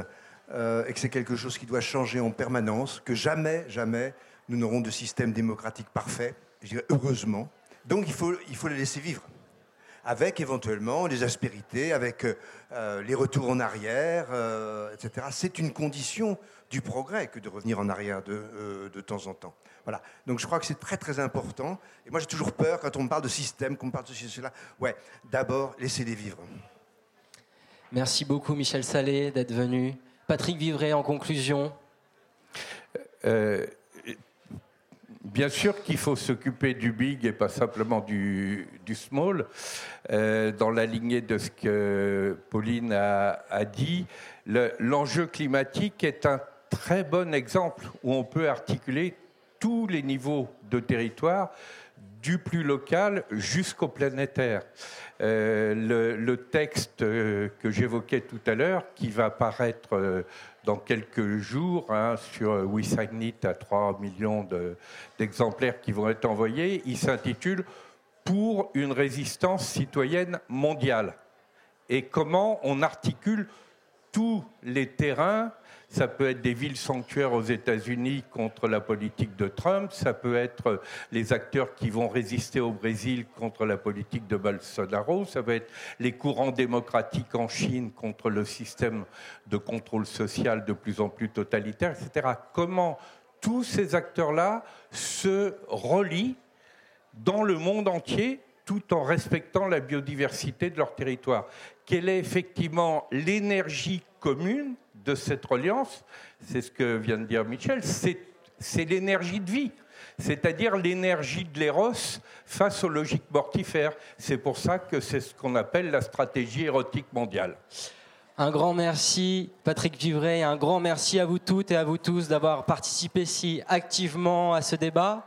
euh, et que c'est quelque chose qui doit changer en permanence, que jamais, jamais nous n'aurons de système démocratique parfait, je dirais heureusement. Donc il faut, il laisser vivre avec éventuellement les aspérités, avec euh, les retours en arrière, etc. C'est une condition du progrès que de revenir en arrière de, de temps en temps. Voilà. Donc je crois que c'est très très important. Et moi j'ai toujours peur quand on me parle de système, qu'on me parle de ceci, cela. Ouais, d'abord laissez-les vivre. Merci beaucoup Michel Salé d'être venu. Patrick Vivray en conclusion. Euh, bien sûr qu'il faut s'occuper du big et pas simplement du, small. Euh, dans la lignée de ce que Pauline a dit, l'enjeu climatique est un très bon exemple où on peut articuler tous les niveaux de territoire, du plus local jusqu'au planétaire. Euh, le, texte euh, que j'évoquais tout à l'heure, qui va apparaître euh, dans quelques jours hein, sur We à 3 millions d'exemplaires qui vont être envoyés, il s'intitule Pour une résistance citoyenne mondiale. Et comment on articule tous les terrains ça peut être des villes sanctuaires aux États-Unis contre la politique de Trump. Ça peut être les acteurs qui vont résister au Brésil contre la politique de Bolsonaro. Ça peut être les courants démocratiques en Chine contre le système de contrôle social de plus en plus totalitaire, etc. Comment tous ces acteurs-là se relient dans le monde entier tout en respectant la biodiversité de leur territoire? Quelle est effectivement l'énergie commune de cette reliance, c'est ce que vient de dire Michel, c'est l'énergie de vie, c'est-à-dire l'énergie de l'éros face aux logiques mortifères. C'est pour ça que c'est ce qu'on appelle la stratégie érotique mondiale. Un grand merci, Patrick Vivray, un grand merci à vous toutes et à vous tous d'avoir participé si activement à ce débat.